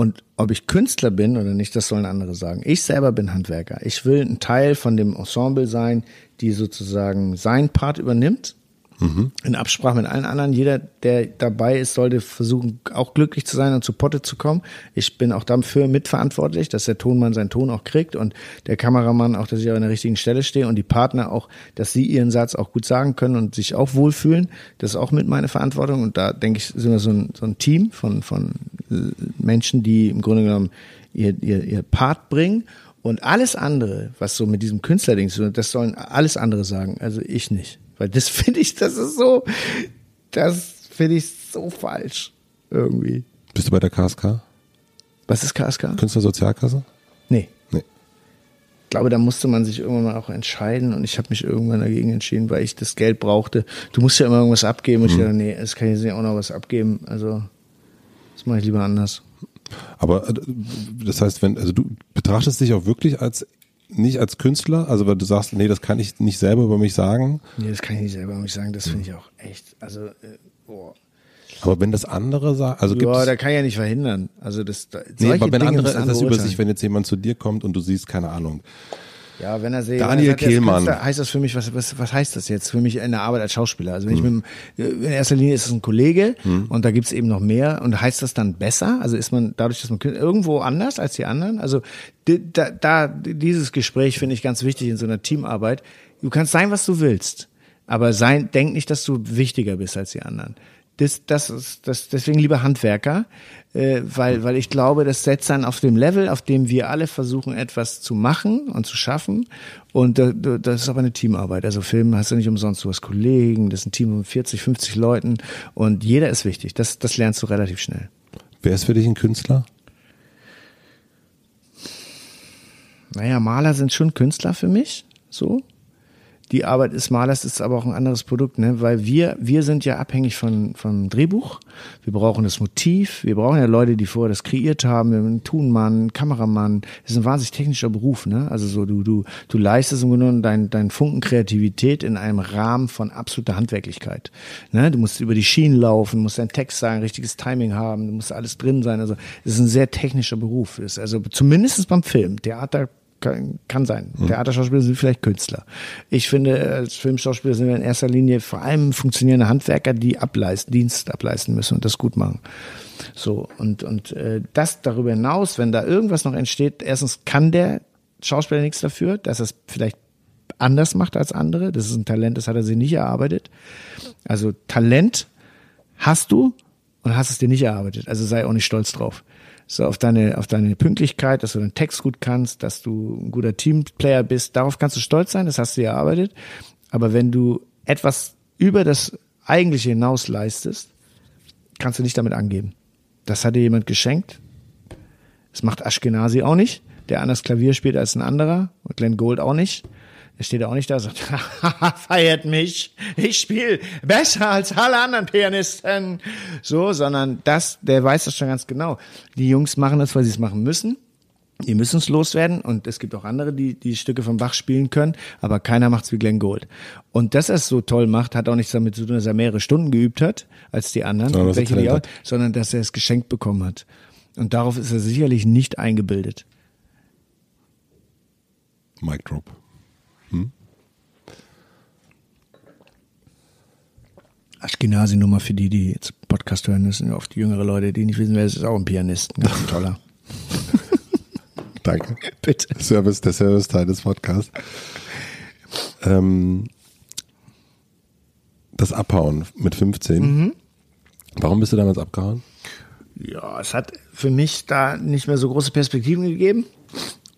Und ob ich Künstler bin oder nicht, das sollen andere sagen. Ich selber bin Handwerker. Ich will ein Teil von dem Ensemble sein, die sozusagen sein Part übernimmt Mhm. In Absprache mit allen anderen. Jeder, der dabei ist, sollte versuchen, auch glücklich zu sein und zu Potte zu kommen. Ich bin auch dafür mitverantwortlich, dass der Tonmann seinen Ton auch kriegt und der Kameramann auch, dass ich an der richtigen Stelle stehe und die Partner auch, dass sie ihren Satz auch gut sagen können und sich auch wohlfühlen. Das ist auch mit meiner Verantwortung. Und da denke ich, sind wir so ein, so ein Team von, von Menschen, die im Grunde genommen ihr, ihr, ihr Part bringen. Und alles andere, was so mit diesem Künstlerding zu tun das sollen alles andere sagen, also ich nicht. Weil das finde ich, das ist so, das finde ich so falsch. Irgendwie. Bist du bei der KSK? Was ist KSK? Künstlersozialkasse? Nee. Nee. Ich glaube, da musste man sich irgendwann mal auch entscheiden und ich habe mich irgendwann dagegen entschieden, weil ich das Geld brauchte. Du musst ja immer irgendwas abgeben und mhm. ich dachte, nee, es kann ich jetzt auch noch was abgeben. Also, das mache ich lieber anders. Aber äh, das heißt, wenn, also du betrachtest dich auch wirklich als nicht als Künstler? Also weil du sagst, nee, das kann ich nicht selber über mich sagen. Nee, das kann ich nicht selber über mich sagen. Das finde ich auch echt. Also, äh, boah. Aber wenn das andere sagen, also ja, da kann ich ja nicht verhindern. Also das, nee, aber wenn Dinge andere, andere das über sich, wenn jetzt jemand zu dir kommt und du siehst, keine Ahnung, ja, wenn er sieht, Daniel Kehlmann. Künstler, heißt das für mich, was, was, was heißt das jetzt für mich in der Arbeit als Schauspieler? Also wenn hm. ich mit, in erster Linie ist es ein Kollege hm. und da gibt's eben noch mehr und heißt das dann besser? Also ist man dadurch, dass man irgendwo anders als die anderen? Also da, da dieses Gespräch finde ich ganz wichtig in so einer Teamarbeit. Du kannst sein, was du willst, aber sein, denk nicht, dass du wichtiger bist als die anderen. Das, das ist, das, deswegen lieber Handwerker, äh, weil, weil ich glaube, das setzt dann auf dem Level, auf dem wir alle versuchen, etwas zu machen und zu schaffen. Und äh, das ist aber eine Teamarbeit. Also Film hast du nicht umsonst, du hast Kollegen, das ist ein Team von 40, 50 Leuten und jeder ist wichtig. Das, das lernst du relativ schnell. Wer ist für dich ein Künstler? Naja, Maler sind schon Künstler für mich, so die Arbeit des Malers ist aber auch ein anderes Produkt, ne? weil wir, wir sind ja abhängig von, vom Drehbuch. Wir brauchen das Motiv. Wir brauchen ja Leute, die vorher das kreiert haben. Wir haben einen Tunmann, Kameramann. Das ist ein wahnsinnig technischer Beruf, ne? Also so, du, du, du leistest im Grunde genommen dein, dein Funken Kreativität in einem Rahmen von absoluter Handwerklichkeit. Ne? Du musst über die Schienen laufen, musst deinen Text sagen, richtiges Timing haben, du musst alles drin sein. Also, es ist ein sehr technischer Beruf. Ist also zumindest beim Film. Theater kann, kann sein. Mhm. Theaterschauspieler sind vielleicht Künstler. Ich finde, als Filmschauspieler sind wir in erster Linie vor allem funktionierende Handwerker, die ableisten, Dienst ableisten müssen und das gut machen. So, und, und äh, das darüber hinaus, wenn da irgendwas noch entsteht, erstens kann der Schauspieler nichts dafür, dass es vielleicht anders macht als andere. Das ist ein Talent, das hat er sich nicht erarbeitet. Also Talent hast du und hast es dir nicht erarbeitet. Also sei auch nicht stolz drauf. So auf deine, auf deine Pünktlichkeit, dass du deinen Text gut kannst, dass du ein guter Teamplayer bist. Darauf kannst du stolz sein, das hast du erarbeitet. Aber wenn du etwas über das eigentliche hinaus leistest, kannst du nicht damit angeben. Das hat dir jemand geschenkt. Das macht Ashkenazi auch nicht, der anders Klavier spielt als ein anderer. Und Glenn Gold auch nicht. Er steht auch nicht da und sagt, feiert mich, ich spiele besser als alle anderen Pianisten. So, sondern das, der weiß das schon ganz genau. Die Jungs machen das, weil sie es machen müssen. Die müssen es loswerden und es gibt auch andere, die die Stücke vom Bach spielen können, aber keiner macht's wie Glenn Gold. Und dass er es so toll macht, hat auch nichts damit zu tun, dass er mehrere Stunden geübt hat als die anderen, Sondern, dass er welche die auch, sondern dass er es geschenkt bekommen hat. Und darauf ist er sicherlich nicht eingebildet. Mic Drop. Ashkenazi-Nummer für die, die jetzt Podcast hören, ja oft jüngere Leute, die nicht wissen, wer es ist, auch ein Pianist. Ein ganz toller. Danke. Bitte. Service, der Service-Teil des Podcasts. Ähm, das Abhauen mit 15. Warum bist du damals abgehauen? Ja, es hat für mich da nicht mehr so große Perspektiven gegeben.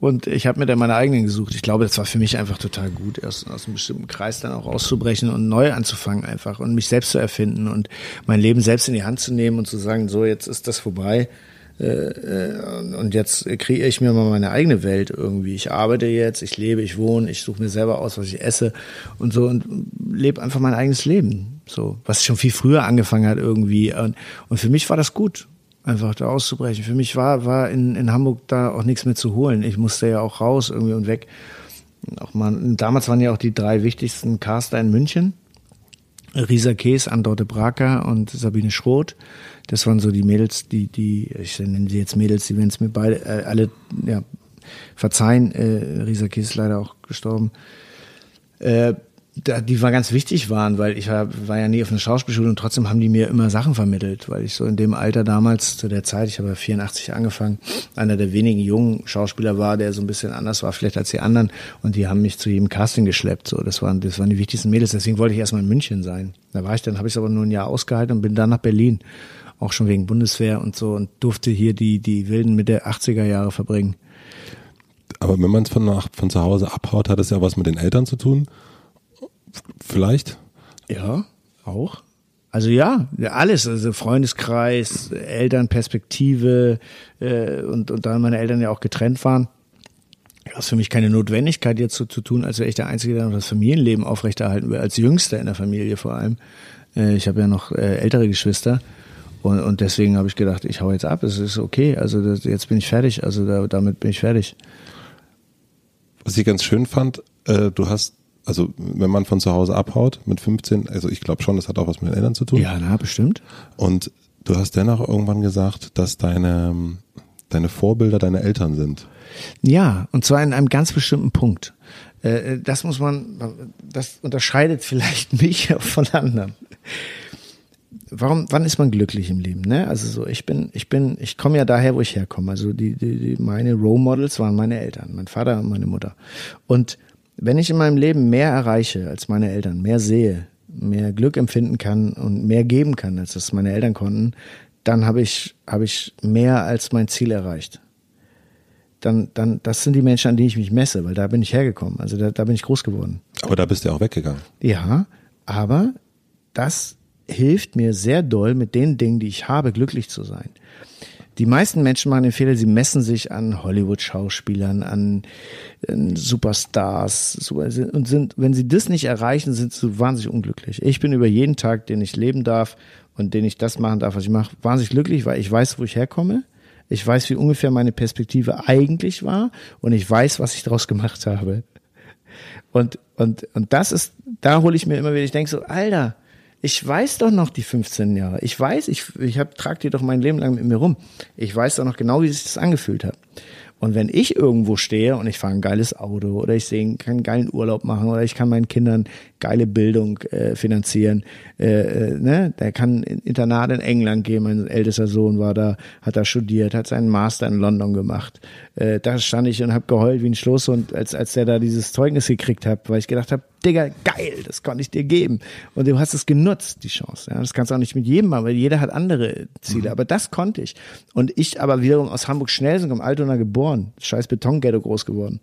Und ich habe mir dann meine eigenen gesucht. Ich glaube, das war für mich einfach total gut, erst aus einem bestimmten Kreis dann auch auszubrechen und neu anzufangen einfach und mich selbst zu erfinden und mein Leben selbst in die Hand zu nehmen und zu sagen, so jetzt ist das vorbei. Äh, äh, und jetzt kreiere ich mir mal meine eigene Welt irgendwie. Ich arbeite jetzt, ich lebe, ich wohne, ich suche mir selber aus, was ich esse und so und lebe einfach mein eigenes Leben. So, was schon viel früher angefangen hat irgendwie. Und, und für mich war das gut einfach da auszubrechen. Für mich war, war in, in Hamburg da auch nichts mehr zu holen. Ich musste ja auch raus irgendwie und weg. Auch mal, damals waren ja auch die drei wichtigsten Caster in München. Risa Kees, Andorte Braker und Sabine Schroth. Das waren so die Mädels, die, die, ich nenne sie jetzt Mädels, die werden es mir beide, äh, alle, ja, verzeihen. Äh, Risa Kees ist leider auch gestorben. Äh, da, die war ganz wichtig waren, weil ich war, war ja nie auf einer Schauspielschule und trotzdem haben die mir immer Sachen vermittelt, weil ich so in dem Alter damals, zu der Zeit, ich habe ja 84 angefangen, einer der wenigen jungen Schauspieler war, der so ein bisschen anders war vielleicht als die anderen und die haben mich zu jedem Casting geschleppt, so, das waren, das waren die wichtigsten Mädels, deswegen wollte ich erstmal in München sein. Da war ich dann, habe ich es aber nur ein Jahr ausgehalten und bin dann nach Berlin, auch schon wegen Bundeswehr und so und durfte hier die, die wilden Mitte 80er Jahre verbringen. Aber wenn man es von, nach- von zu Hause abhaut, hat es ja was mit den Eltern zu tun. Vielleicht? Ja, auch. Also ja, alles, also Freundeskreis, Elternperspektive äh, und, und da meine Eltern ja auch getrennt waren, war es für mich keine Notwendigkeit jetzt so zu tun, als wäre ich der Einzige, der noch das Familienleben aufrechterhalten will, als Jüngster in der Familie vor allem. Äh, ich habe ja noch äh, ältere Geschwister und, und deswegen habe ich gedacht, ich hau jetzt ab, es ist okay, also das, jetzt bin ich fertig, also da, damit bin ich fertig. Was ich ganz schön fand, äh, du hast, also wenn man von zu Hause abhaut mit 15, also ich glaube schon, das hat auch was mit den Eltern zu tun. Ja, na, bestimmt. Und du hast dennoch irgendwann gesagt, dass deine, deine Vorbilder deine Eltern sind. Ja, und zwar in einem ganz bestimmten Punkt. Äh, Das muss man, das unterscheidet vielleicht mich von anderen. Warum, wann ist man glücklich im Leben? Ne? Also so, ich bin, ich bin, ich komme ja daher, wo ich herkomme. Also die, die, die, meine Role Models waren meine Eltern, mein Vater und meine Mutter. Und wenn ich in meinem Leben mehr erreiche als meine Eltern, mehr sehe, mehr Glück empfinden kann und mehr geben kann, als das meine Eltern konnten, dann habe ich, habe ich mehr als mein Ziel erreicht dann, dann, das sind die Menschen, an die ich mich messe, weil da bin ich hergekommen. Also da, da bin ich groß geworden. Aber da bist du ja auch weggegangen. Ja, aber das hilft mir sehr doll, mit den Dingen, die ich habe, glücklich zu sein. Die meisten Menschen machen den Fehler, sie messen sich an Hollywood-Schauspielern, an, an Superstars und sind, wenn sie das nicht erreichen, sind sie wahnsinnig unglücklich. Ich bin über jeden Tag, den ich leben darf und den ich das machen darf, was ich mache, wahnsinnig glücklich, weil ich weiß, wo ich herkomme. Ich weiß, wie ungefähr meine Perspektive eigentlich war und ich weiß, was ich daraus gemacht habe. Und, und, und das ist, da hole ich mir immer wieder, ich denke so, Alter, ich weiß doch noch die 15 Jahre. Ich weiß, ich, ich hab, trag die doch mein Leben lang mit mir rum. Ich weiß doch noch genau, wie sich das angefühlt hat. Und wenn ich irgendwo stehe und ich fahre ein geiles Auto oder ich sehe, kann einen geilen Urlaub machen oder ich kann meinen Kindern geile Bildung äh, finanzieren, äh, äh, ne? der kann ein Internat in England gehen, mein ältester Sohn war da, hat da studiert, hat seinen Master in London gemacht. Äh, da stand ich und habe geheult wie ein Schloss und als, als der da dieses Zeugnis gekriegt hat, weil ich gedacht habe, Digga, geil, das konnte ich dir geben. Und du hast es genutzt, die Chance. Ja, das kannst du auch nicht mit jedem machen, weil jeder hat andere Ziele. Mhm. Aber das konnte ich. Und ich aber wiederum aus Hamburg-Schnellsing, am Altona geboren, scheiß Betonghetto groß geworden.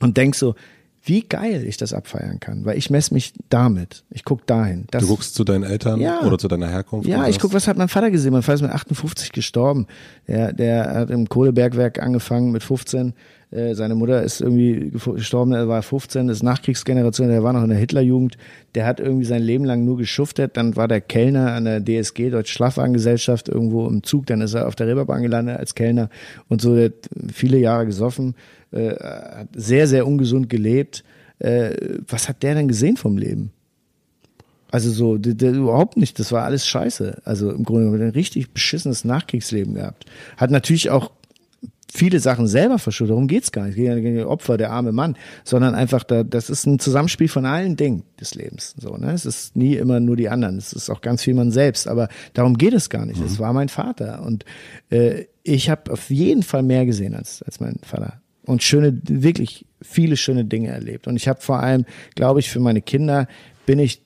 Und denk so, wie geil ich das abfeiern kann, weil ich messe mich damit. Ich guck dahin. Das, du guckst zu deinen Eltern ja. oder zu deiner Herkunft? Ja, ich guck, was hat mein Vater gesehen? Mein Vater ist mit 58 gestorben. Der, der hat im Kohlebergwerk angefangen mit 15 äh, seine Mutter ist irgendwie gestorben, er war 15, ist Nachkriegsgeneration, der war noch in der Hitlerjugend. Der hat irgendwie sein Leben lang nur geschuftet. Dann war der Kellner an der DSG, Deutsche Schlafwagengesellschaft, irgendwo im Zug. Dann ist er auf der Reeperbahn gelandet als Kellner und so. Der hat viele Jahre gesoffen, äh, hat sehr, sehr ungesund gelebt. Äh, was hat der denn gesehen vom Leben? Also so, der, der, überhaupt nicht. Das war alles scheiße. Also im Grunde genommen ein richtig beschissenes Nachkriegsleben gehabt. Hat natürlich auch viele Sachen selber verschuldet. Darum geht's gar nicht. Die Opfer, der arme Mann, sondern einfach, da, das ist ein Zusammenspiel von allen Dingen des Lebens. So, ne? Es ist nie immer nur die anderen. Es ist auch ganz viel man selbst. Aber darum geht es gar nicht. Es mhm. war mein Vater und äh, ich habe auf jeden Fall mehr gesehen als als mein Vater und schöne, wirklich viele schöne Dinge erlebt. Und ich habe vor allem, glaube ich, für meine Kinder bin ich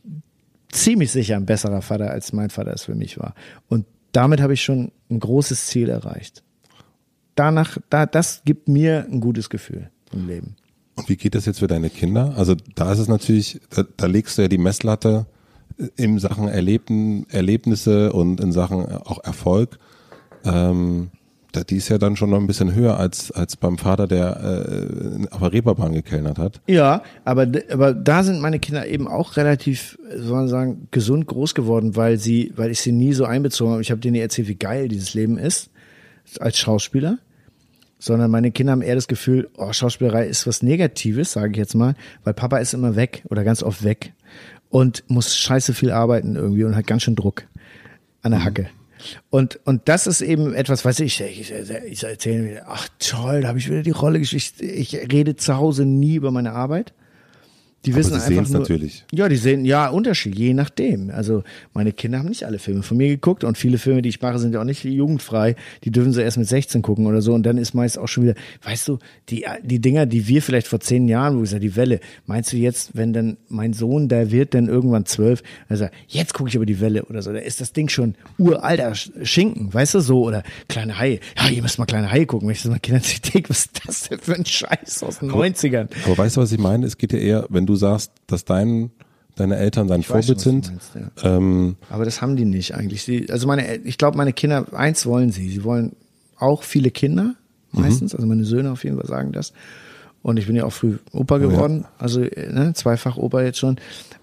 ziemlich sicher ein besserer Vater, als mein Vater es für mich war. Und damit habe ich schon ein großes Ziel erreicht danach, da, das gibt mir ein gutes Gefühl im Leben. Und wie geht das jetzt für deine Kinder? Also da ist es natürlich, da, da legst du ja die Messlatte in Sachen Erlebten, Erlebnisse und in Sachen auch Erfolg. Ähm, die ist ja dann schon noch ein bisschen höher als, als beim Vater, der äh, auf der Reeperbahn gekellnert hat. Ja, aber, aber da sind meine Kinder eben auch relativ, soll man sagen, gesund groß geworden, weil sie, weil ich sie nie so einbezogen habe. Ich habe denen erzählt, wie geil dieses Leben ist als Schauspieler sondern meine Kinder haben eher das Gefühl, oh, Schauspielerei ist was Negatives, sage ich jetzt mal, weil Papa ist immer weg oder ganz oft weg und muss scheiße viel arbeiten irgendwie und hat ganz schön Druck an der mhm. Hacke. Und, und das ist eben etwas, was ich, ich, ich erzähle mir, ach toll, da habe ich wieder die Rolle gespielt. Ich rede zu Hause nie über meine Arbeit. Die wissen Aber sie einfach nur, natürlich. Ja, die sehen ja Unterschied, je nachdem. Also meine Kinder haben nicht alle Filme von mir geguckt und viele Filme, die ich mache, sind ja auch nicht jugendfrei. Die dürfen sie erst mit 16 gucken oder so und dann ist meist auch schon wieder, weißt du, die die Dinger, die wir vielleicht vor zehn Jahren, wo ich sage, die Welle, meinst du jetzt, wenn dann mein Sohn, der wird dann irgendwann zwölf, also jetzt gucke ich aber die Welle oder so, da ist das Ding schon uralter Schinken, weißt du so oder kleine Haie. Ja, ihr müsst mal kleine Haie gucken. Wenn ich das mal Kindern denke, was ist das denn für ein Scheiß aus den aber, 90ern? Aber weißt du, was ich meine? Es geht ja eher, wenn du sagst, dass dein deine Eltern dein ich Vorbild weiß, sind. Meinst, ja. ähm, Aber das haben die nicht eigentlich. Sie, also meine, ich glaube, meine Kinder, eins wollen sie. Sie wollen auch viele Kinder, meistens. Mhm. Also meine Söhne auf jeden Fall sagen das. Und ich bin ja auch früh Opa geworden, oh ja. also ne, zweifach Opa jetzt schon,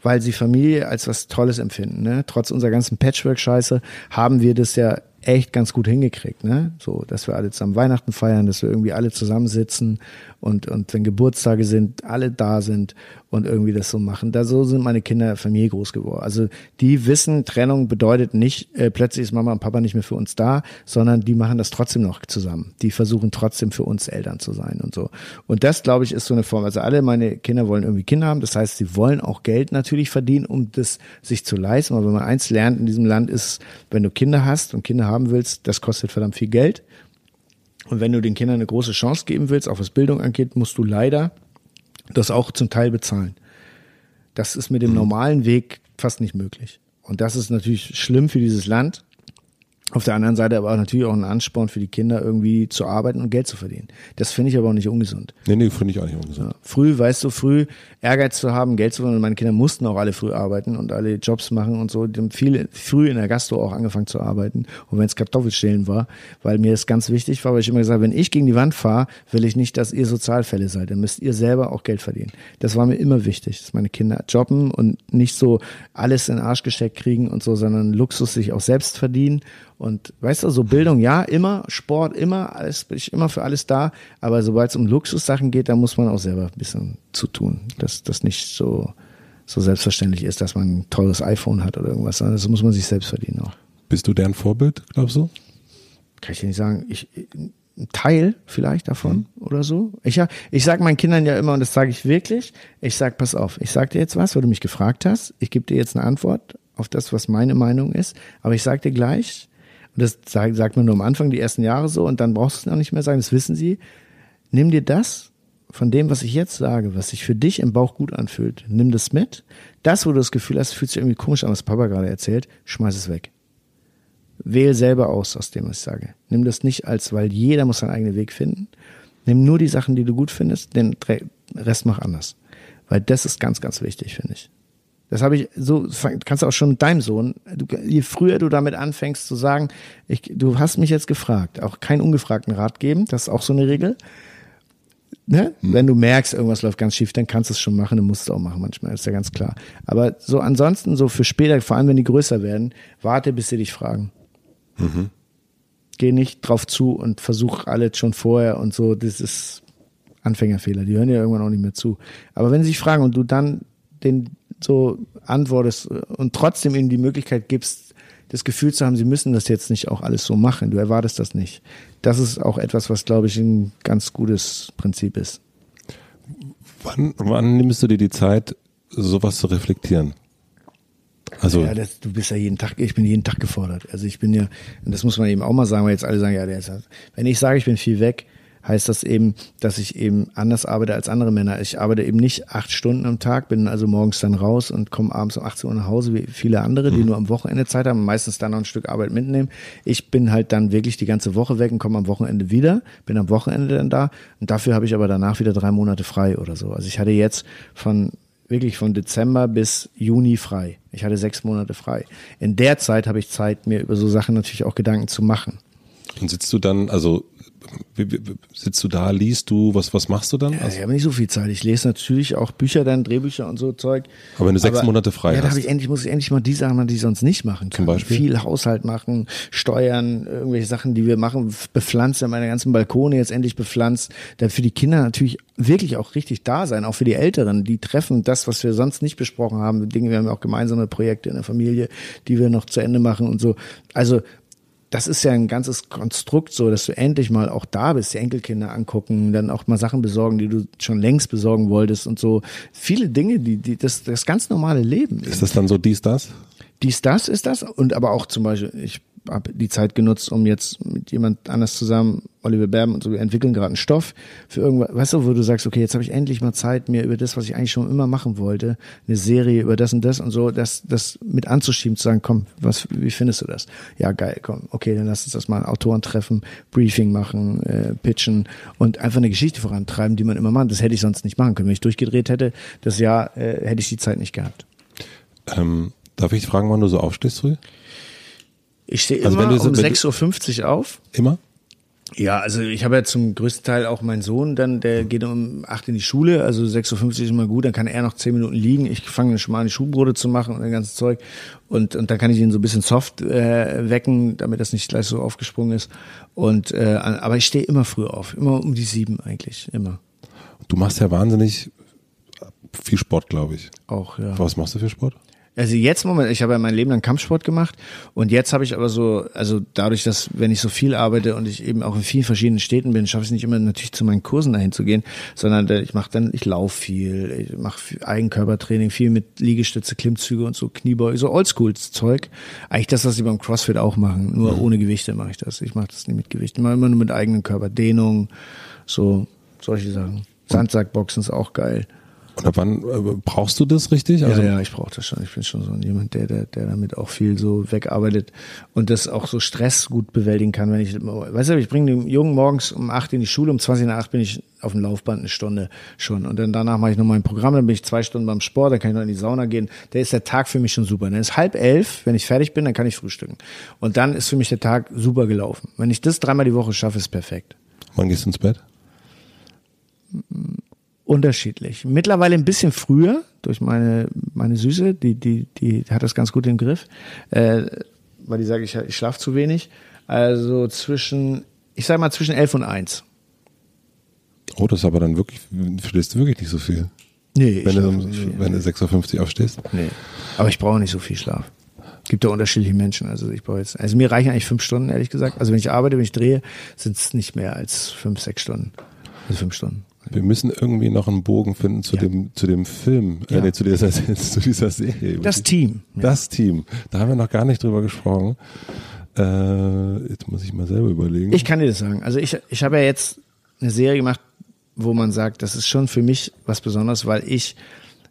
weil sie Familie als was Tolles empfinden. Ne? Trotz unserer ganzen Patchwork-Scheiße haben wir das ja echt ganz gut hingekriegt, ne? So, dass wir alle zusammen Weihnachten feiern, dass wir irgendwie alle zusammensitzen und, und wenn Geburtstage sind, alle da sind und irgendwie das so machen. Da so sind meine Kinder Familie groß geworden. Also die wissen, Trennung bedeutet nicht, äh, plötzlich ist Mama und Papa nicht mehr für uns da, sondern die machen das trotzdem noch zusammen. Die versuchen trotzdem für uns Eltern zu sein und so. Und das, glaube ich, ist so eine Form. Also alle meine Kinder wollen irgendwie Kinder haben. Das heißt, sie wollen auch Geld natürlich verdienen, um das sich zu leisten. Aber wenn man eins lernt in diesem Land ist, wenn du Kinder hast und Kinder haben willst, das kostet verdammt viel Geld. Und wenn du den Kindern eine große Chance geben willst, auch was Bildung angeht, musst du leider das auch zum Teil bezahlen. Das ist mit dem mhm. normalen Weg fast nicht möglich. Und das ist natürlich schlimm für dieses Land. Auf der anderen Seite aber natürlich auch ein Ansporn für die Kinder, irgendwie zu arbeiten und Geld zu verdienen. Das finde ich aber auch nicht ungesund. Nee, nee, finde ich auch nicht ungesund. Ja. Früh, weißt du, früh Ehrgeiz zu haben, Geld zu verdienen. Und meine Kinder mussten auch alle früh arbeiten und alle Jobs machen und so. Die haben viele früh in der Gastro auch angefangen zu arbeiten. Und wenn es Kartoffelstellen war, weil mir das ganz wichtig war, weil ich immer gesagt habe, wenn ich gegen die Wand fahre, will ich nicht, dass ihr Sozialfälle seid. Dann müsst ihr selber auch Geld verdienen. Das war mir immer wichtig, dass meine Kinder jobben und nicht so alles in den Arsch gesteckt kriegen und so, sondern Luxus sich auch selbst verdienen und weißt du, so Bildung, ja, immer, Sport, immer, alles, bin ich immer für alles da. Aber sobald es um Luxussachen geht, da muss man auch selber ein bisschen zu tun, dass das nicht so, so selbstverständlich ist, dass man ein teures iPhone hat oder irgendwas. Das muss man sich selbst verdienen auch. Bist du deren Vorbild, glaubst du? Kann ich dir nicht sagen. Ich, ein Teil vielleicht davon mhm. oder so. Ich, ich sage meinen Kindern ja immer, und das sage ich wirklich, ich sage, pass auf, ich sage dir jetzt was, weil du mich gefragt hast. Ich gebe dir jetzt eine Antwort auf das, was meine Meinung ist. Aber ich sage dir gleich, und das sagt, man nur am Anfang, die ersten Jahre so, und dann brauchst du es noch nicht mehr sagen, das wissen sie. Nimm dir das von dem, was ich jetzt sage, was sich für dich im Bauch gut anfühlt, nimm das mit. Das, wo du das Gefühl hast, fühlt sich irgendwie komisch an, was Papa gerade erzählt, schmeiß es weg. Wähl selber aus, aus dem, was ich sage. Nimm das nicht als, weil jeder muss seinen eigenen Weg finden. Nimm nur die Sachen, die du gut findest, den Rest mach anders. Weil das ist ganz, ganz wichtig, finde ich. Das habe ich so, kannst du auch schon mit deinem Sohn, du, je früher du damit anfängst zu sagen, ich, du hast mich jetzt gefragt, auch keinen ungefragten Rat geben, das ist auch so eine Regel. Ne? Hm. Wenn du merkst, irgendwas läuft ganz schief, dann kannst du es schon machen, dann musst du es auch machen manchmal, ist ja ganz klar. Aber so ansonsten, so für später, vor allem wenn die größer werden, warte, bis sie dich fragen. Mhm. Geh nicht drauf zu und versuch alles schon vorher und so. Das ist Anfängerfehler. Die hören ja irgendwann auch nicht mehr zu. Aber wenn sie sich fragen und du dann den so antwortest und trotzdem ihnen die Möglichkeit gibst, das Gefühl zu haben, sie müssen das jetzt nicht auch alles so machen. Du erwartest das nicht. Das ist auch etwas, was, glaube ich, ein ganz gutes Prinzip ist. Wann, wann nimmst du dir die Zeit, sowas zu reflektieren? Also ja, das, du bist ja jeden Tag, ich bin jeden Tag gefordert. Also ich bin ja, und das muss man eben auch mal sagen, weil jetzt alle sagen, ja, der ist, wenn ich sage, ich bin viel weg, heißt das eben, dass ich eben anders arbeite als andere Männer. Ich arbeite eben nicht acht Stunden am Tag, bin also morgens dann raus und komme abends um 18 Uhr nach Hause, wie viele andere, die mhm. nur am Wochenende Zeit haben meistens dann noch ein Stück Arbeit mitnehmen. Ich bin halt dann wirklich die ganze Woche weg und komme am Wochenende wieder, bin am Wochenende dann da und dafür habe ich aber danach wieder drei Monate frei oder so. Also ich hatte jetzt von wirklich von Dezember bis Juni frei. Ich hatte sechs Monate frei. In der Zeit habe ich Zeit, mir über so Sachen natürlich auch Gedanken zu machen. Und sitzt du dann, also sitzt du da, liest du, was, was machst du dann? Ja, ich habe nicht so viel Zeit. Ich lese natürlich auch Bücher, dann Drehbücher und so Zeug. Aber wenn du sechs Aber, Monate frei ja, hast. Ja, da ich endlich, muss ich endlich mal die Sachen machen, die ich sonst nicht machen kann. Zum Beispiel? Viel Haushalt machen, Steuern, irgendwelche Sachen, die wir machen, bepflanzen, meine ganzen Balkone jetzt endlich bepflanzt. Dann für die Kinder natürlich wirklich auch richtig da sein, auch für die Älteren. Die treffen das, was wir sonst nicht besprochen haben. Dinge, wir haben auch gemeinsame Projekte in der Familie, die wir noch zu Ende machen und so. Also das ist ja ein ganzes Konstrukt so, dass du endlich mal auch da bist, die Enkelkinder angucken, dann auch mal Sachen besorgen, die du schon längst besorgen wolltest und so. Viele Dinge, die, die das, das ganz normale Leben. Ist das dann so dies, das? Dies, das ist das. Und aber auch zum Beispiel, ich habe die Zeit genutzt, um jetzt mit jemand anders zusammen, Oliver Berben und so, wir entwickeln gerade einen Stoff für irgendwas, weißt du, wo du sagst, okay, jetzt habe ich endlich mal Zeit, mir über das, was ich eigentlich schon immer machen wollte, eine Serie über das und das und so, das, das mit anzuschieben, zu sagen, komm, was, wie findest du das? Ja, geil, komm, okay, dann lass uns das mal Autoren treffen, Briefing machen, äh, pitchen und einfach eine Geschichte vorantreiben, die man immer macht. Das hätte ich sonst nicht machen können. Wenn ich durchgedreht hätte, das Jahr, äh, hätte ich die Zeit nicht gehabt. Ähm, darf ich fragen, wann du so aufstehst früh? Ich stehe also immer so, um 6.50 Uhr auf. Immer? Ja, also ich habe ja zum größten Teil auch meinen Sohn, dann der geht um acht in die Schule, also 6.50 Uhr ist immer gut, dann kann er noch zehn Minuten liegen. Ich fange schon mal an, die Schuhbrote zu machen und das ganze Zeug. Und, und dann kann ich ihn so ein bisschen soft äh, wecken, damit das nicht gleich so aufgesprungen ist. Und äh, aber ich stehe immer früh auf, immer um die sieben eigentlich, immer. Du machst ja wahnsinnig viel Sport, glaube ich. Auch, ja. Was machst du für Sport? Also jetzt Moment, ich habe ja mein Leben lang Kampfsport gemacht und jetzt habe ich aber so, also dadurch, dass wenn ich so viel arbeite und ich eben auch in vielen verschiedenen Städten bin, schaffe ich es nicht immer natürlich zu meinen Kursen dahin zu gehen, sondern ich mache dann, ich laufe viel, ich mache Eigenkörpertraining, viel mit Liegestütze, Klimmzüge und so Kniebeuge, so Oldschool-Zeug. Eigentlich das, was sie beim CrossFit auch machen, nur mhm. ohne Gewichte mache ich das. Ich mache das nicht mit Gewichten, ich mache immer nur mit eigenen Körper, Dehnung, so solche Sachen. Sandsackboxen ist auch geil. Und ab wann äh, brauchst du das richtig? Also ja, ja, ich brauche das schon. Ich bin schon so jemand, der, der, der damit auch viel so wegarbeitet und das auch so Stress gut bewältigen kann. Wenn ich, weißt du, ich bringe den Jungen morgens um acht in die Schule, um 20 nach acht bin ich auf dem Laufband eine Stunde schon. Und dann danach mache ich noch mein Programm, dann bin ich zwei Stunden beim Sport, dann kann ich noch in die Sauna gehen. Da ist der Tag für mich schon super. Dann ist halb elf, wenn ich fertig bin, dann kann ich frühstücken. Und dann ist für mich der Tag super gelaufen. Wenn ich das dreimal die Woche schaffe, ist perfekt. Wann gehst du ins Bett? Unterschiedlich. Mittlerweile ein bisschen früher durch meine meine Süße, die die die hat das ganz gut im Griff, äh, weil die sage ich ich schlafe zu wenig. Also zwischen ich sage mal zwischen elf und eins. Oh, das ist aber dann wirklich schläfst du wirklich nicht so viel. Nee, wenn du, um, wenn du 6.50 Uhr aufstehst. Nee. Aber ich brauche nicht so viel Schlaf. Gibt ja unterschiedliche Menschen. Also ich brauche jetzt, also mir reichen eigentlich fünf Stunden, ehrlich gesagt. Also wenn ich arbeite, wenn ich drehe, sind es nicht mehr als fünf, sechs Stunden. Also fünf Stunden. Wir müssen irgendwie noch einen Bogen finden zu Ja. dem zu dem Film, äh, Ja. nee, zu dieser zu dieser Serie. Das Team. Das Team. Da haben wir noch gar nicht drüber gesprochen. Äh, jetzt muss ich mal selber überlegen. Ich kann dir das sagen. Also ich, ich habe ja jetzt eine Serie gemacht, wo man sagt, das ist schon für mich was Besonderes, weil ich,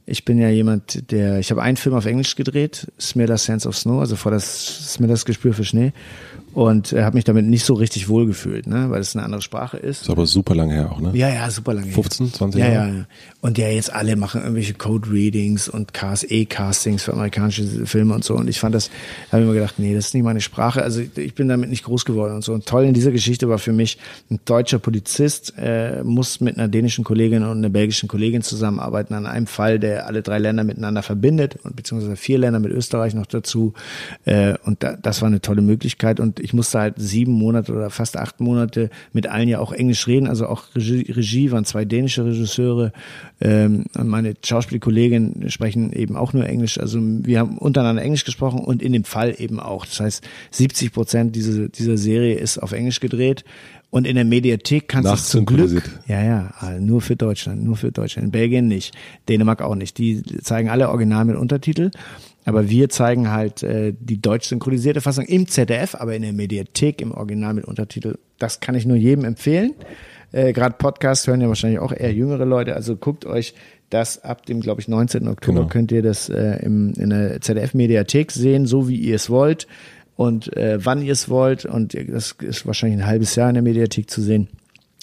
ich bin ja jemand, der, ich habe einen Film auf Englisch gedreht, Smiller Sense of Snow, also vor das Smillers Gespür für Schnee und äh, habe mich damit nicht so richtig wohlgefühlt, ne, weil es eine andere Sprache ist. ist aber super lange her auch, ne? Ja, ja, super lange. her. 15, 20 ja, Jahre? ja, ja. Und ja, jetzt alle machen irgendwelche Code-Readings und E-Castings für amerikanische Filme und so. Und ich fand das, habe ich mir gedacht, nee, das ist nicht meine Sprache. Also ich bin damit nicht groß geworden und so. Und toll in dieser Geschichte war für mich, ein deutscher Polizist äh, muss mit einer dänischen Kollegin und einer belgischen Kollegin zusammenarbeiten an einem Fall, der alle drei Länder miteinander verbindet und beziehungsweise vier Länder mit Österreich noch dazu. Äh, und da, das war eine tolle Möglichkeit. Und ich musste halt sieben Monate oder fast acht Monate mit allen ja auch Englisch reden. Also auch Regie, Regie waren zwei dänische Regisseure. Ähm, meine Schauspielkollegin sprechen eben auch nur Englisch. Also wir haben untereinander Englisch gesprochen und in dem Fall eben auch. Das heißt, 70 Prozent dieser, dieser Serie ist auf Englisch gedreht. Und in der Mediathek kannst du es zum Glück. Ja, ja, nur für Deutschland, nur für Deutschland. In Belgien nicht, Dänemark auch nicht. Die zeigen alle original mit Untertitel. Aber wir zeigen halt äh, die deutsch synchronisierte Fassung im ZDF, aber in der Mediathek im Original mit Untertitel. Das kann ich nur jedem empfehlen. Äh, Gerade Podcasts hören ja wahrscheinlich auch eher jüngere Leute. Also guckt euch das ab dem, glaube ich, 19. Oktober Genau. könnt ihr das äh, im, in der ZDF-Mediathek sehen, so wie ihr es wollt und äh, wann ihr es wollt. Und das ist wahrscheinlich ein halbes Jahr in der Mediathek zu sehen.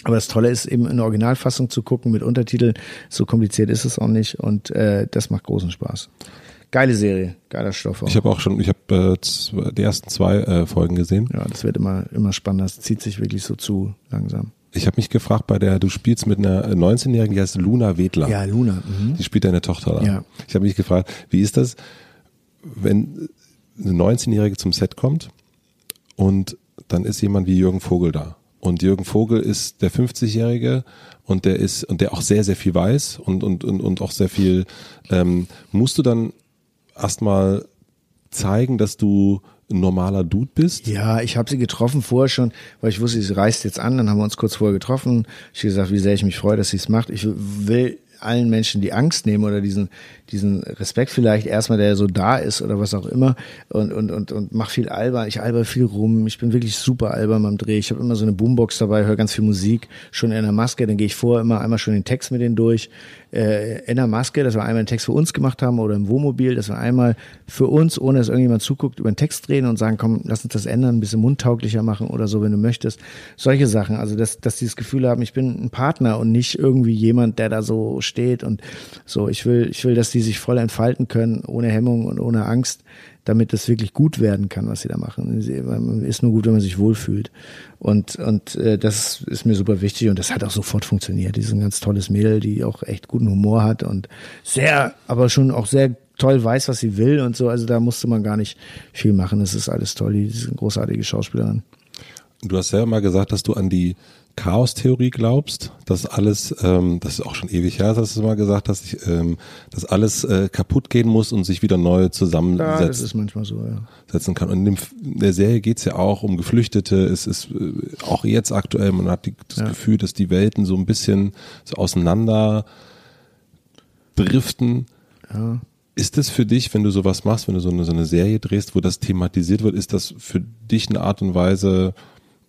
Aber das Tolle ist eben in der Originalfassung zu gucken mit Untertiteln. So kompliziert ist es auch nicht und äh, das macht großen Spaß. Geile Serie, geiler Stoff. Auch. Ich habe auch schon, ich habe äh, die ersten zwei äh, Folgen gesehen. ja, das wird immer immer spannender. Das zieht sich wirklich so zu langsam. Ich habe mich gefragt, bei der du spielst mit einer 19-Jährigen, die heißt Luna Wedler. Ja, Luna. Mhm. Die spielt deine Tochter da. Ja. Ich habe mich gefragt, wie ist das, wenn eine 19-Jährige zum Set kommt und dann ist jemand wie Jürgen Vogel da. Und Jürgen Vogel ist der 50-Jährige und der ist und der auch sehr, sehr viel weiß und, und, und, und auch sehr viel, ähm, musst du dann erstmal zeigen, dass du ein normaler Dude bist? Ja, ich habe sie getroffen vorher schon, weil ich wusste, sie reist jetzt an. Dann haben wir uns kurz vorher getroffen. Ich habe gesagt, wie sehr ich mich freue, dass sie es macht. Ich will allen Menschen die Angst nehmen oder diesen diesen Respekt vielleicht erstmal, der so da ist oder was auch immer und und und und mach viel albern. Ich alber viel rum. Ich bin wirklich super albern beim Dreh. Ich habe immer so eine Boombox dabei, höre ganz viel Musik, schon in der Maske. Dann gehe ich vor immer einmal schon den Text mit denen durch. Äh, in der Maske, dass wir einmal einen Text für uns gemacht haben oder im Wohnmobil, dass wir einmal für uns, ohne dass irgendjemand zuguckt, über den Text reden und sagen, komm, lass uns das ändern, ein bisschen mundtauglicher machen oder so, wenn du möchtest. Solche Sachen. Also, dass, dass die das Gefühl haben, ich bin ein Partner und nicht irgendwie jemand, der da so steht und so. Ich will, ich will, dass die sich voll entfalten können, ohne Hemmung und ohne Angst, damit das wirklich gut werden kann, was sie da machen. Man ist nur gut, wenn man sich wohlfühlt. Und, und äh, das ist mir super wichtig und das hat auch sofort funktioniert. Die ist ein ganz tolles Mädel, die auch echt guten Humor hat und sehr, aber schon auch sehr toll weiß, was sie will und so. Also da musste man gar nicht viel machen. Das ist alles toll. Die ist eine großartige Schauspielerin. Du hast selber mal gesagt, dass du an die Chaos-Theorie glaubst, dass alles, ähm, das ist auch schon ewig her, dass du mal gesagt hast, ich, ähm, dass alles äh, kaputt gehen muss und sich wieder neu Ja, das zusammensetzen ist manchmal so, ja. setzen kann. Und in, dem, in der Serie geht's ja auch um Geflüchtete. Es ist äh, auch jetzt aktuell, man hat die, das Ja. Gefühl, dass die Welten so ein bisschen so auseinander driften. ja. Ist das für dich, wenn du sowas machst, wenn du so eine, so eine Serie drehst, wo das thematisiert wird, ist das für dich eine Art und Weise,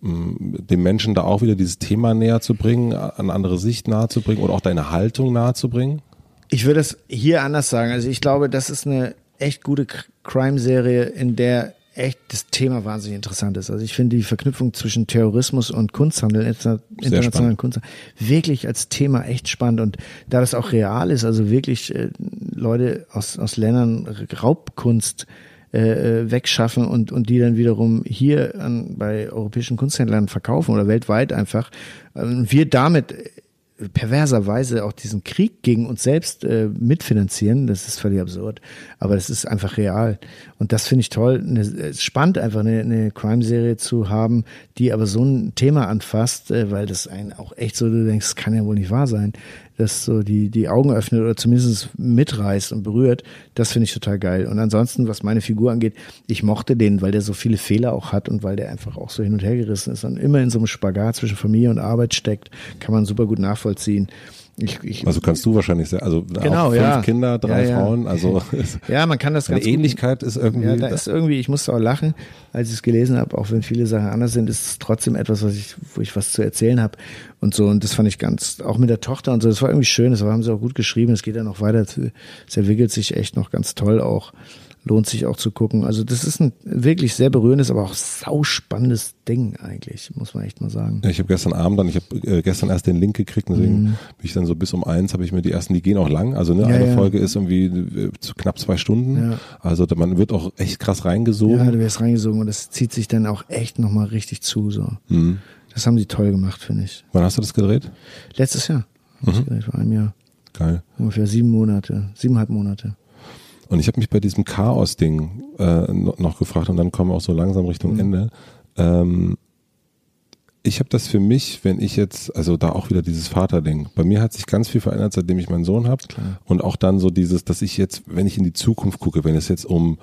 dem Menschen da auch wieder dieses Thema näher zu bringen, an andere Sicht nahe zu bringen oder auch deine Haltung nahe zu bringen? Ich würde es hier anders sagen. Also ich glaube, das ist eine echt gute Crime-Serie, in der echt das Thema wahnsinnig interessant ist. Also ich finde die Verknüpfung zwischen Terrorismus und Kunsthandel, inter internationalen. Kunsthandel, wirklich als Thema echt spannend. Und da das auch real ist, also wirklich äh, Leute aus, aus Ländern Raubkunst äh, äh, wegschaffen und, und die dann wiederum hier an, bei europäischen Kunsthändlern verkaufen oder weltweit einfach. Ähm, wir damit perverserweise auch diesen Krieg gegen uns selbst äh, mitfinanzieren. Das ist völlig absurd. Aber das ist einfach real. Und das finde ich toll. Eine, es ist spannend, einfach eine, eine Crime-Serie zu haben, die aber so ein Thema anfasst, äh, weil das einen auch echt so, du denkst, das kann ja wohl nicht wahr sein das so die, die Augen öffnet oder zumindest mitreißt und berührt, das finde ich total geil. Und ansonsten, was meine Figur angeht, ich mochte den, weil der so viele Fehler auch hat und weil der einfach auch so hin und her gerissen ist und immer in so einem Spagat zwischen Familie und Arbeit steckt, kann man super gut nachvollziehen. Ich, ich, also kannst du wahrscheinlich sehr, also genau, fünf ja. Kinder, drei ja, Frauen, also ja, man kann das ganz Ähnlichkeit gut, ist irgendwie. Ja, da ist irgendwie, ich musste auch lachen, als ich es gelesen habe, auch wenn viele Sachen anders sind, ist es trotzdem etwas, was ich, wo ich was zu erzählen habe und so und das fand ich ganz, auch mit der Tochter und so, das war irgendwie schön, das haben sie auch gut geschrieben, es geht ja noch weiter, es entwickelt sich echt noch ganz toll auch lohnt sich auch zu gucken. Also das ist ein wirklich sehr berührendes, aber auch sauspannendes Ding eigentlich, muss man echt mal sagen. Ja, ich habe gestern Abend dann, ich habe äh, gestern erst den Link gekriegt, deswegen mhm. bin ich dann so bis um eins, habe ich mir die ersten, die gehen auch lang. Also ne, ja, eine ja. Folge ist irgendwie äh, knapp zwei Stunden. Ja. Also man wird auch echt krass reingesogen. Ja, du wirst reingesogen und das zieht sich dann auch echt nochmal richtig zu. So. Mhm. Das haben sie toll gemacht, finde ich. Wann hast du das gedreht? Letztes Jahr. Mhm. Gedreht, vor einem Jahr. Geil. Ungefähr sieben Monate, siebeneinhalb Monate. Und ich habe mich bei diesem Chaos-Ding äh, noch gefragt und dann kommen wir auch so langsam Richtung mhm. Ende. Ähm, ich habe das für mich, wenn ich jetzt, also da auch wieder dieses Vaterding. Bei mir hat sich ganz viel verändert, seitdem ich meinen Sohn habe. Und auch dann so dieses, dass ich jetzt, wenn ich in die Zukunft gucke, wenn es jetzt um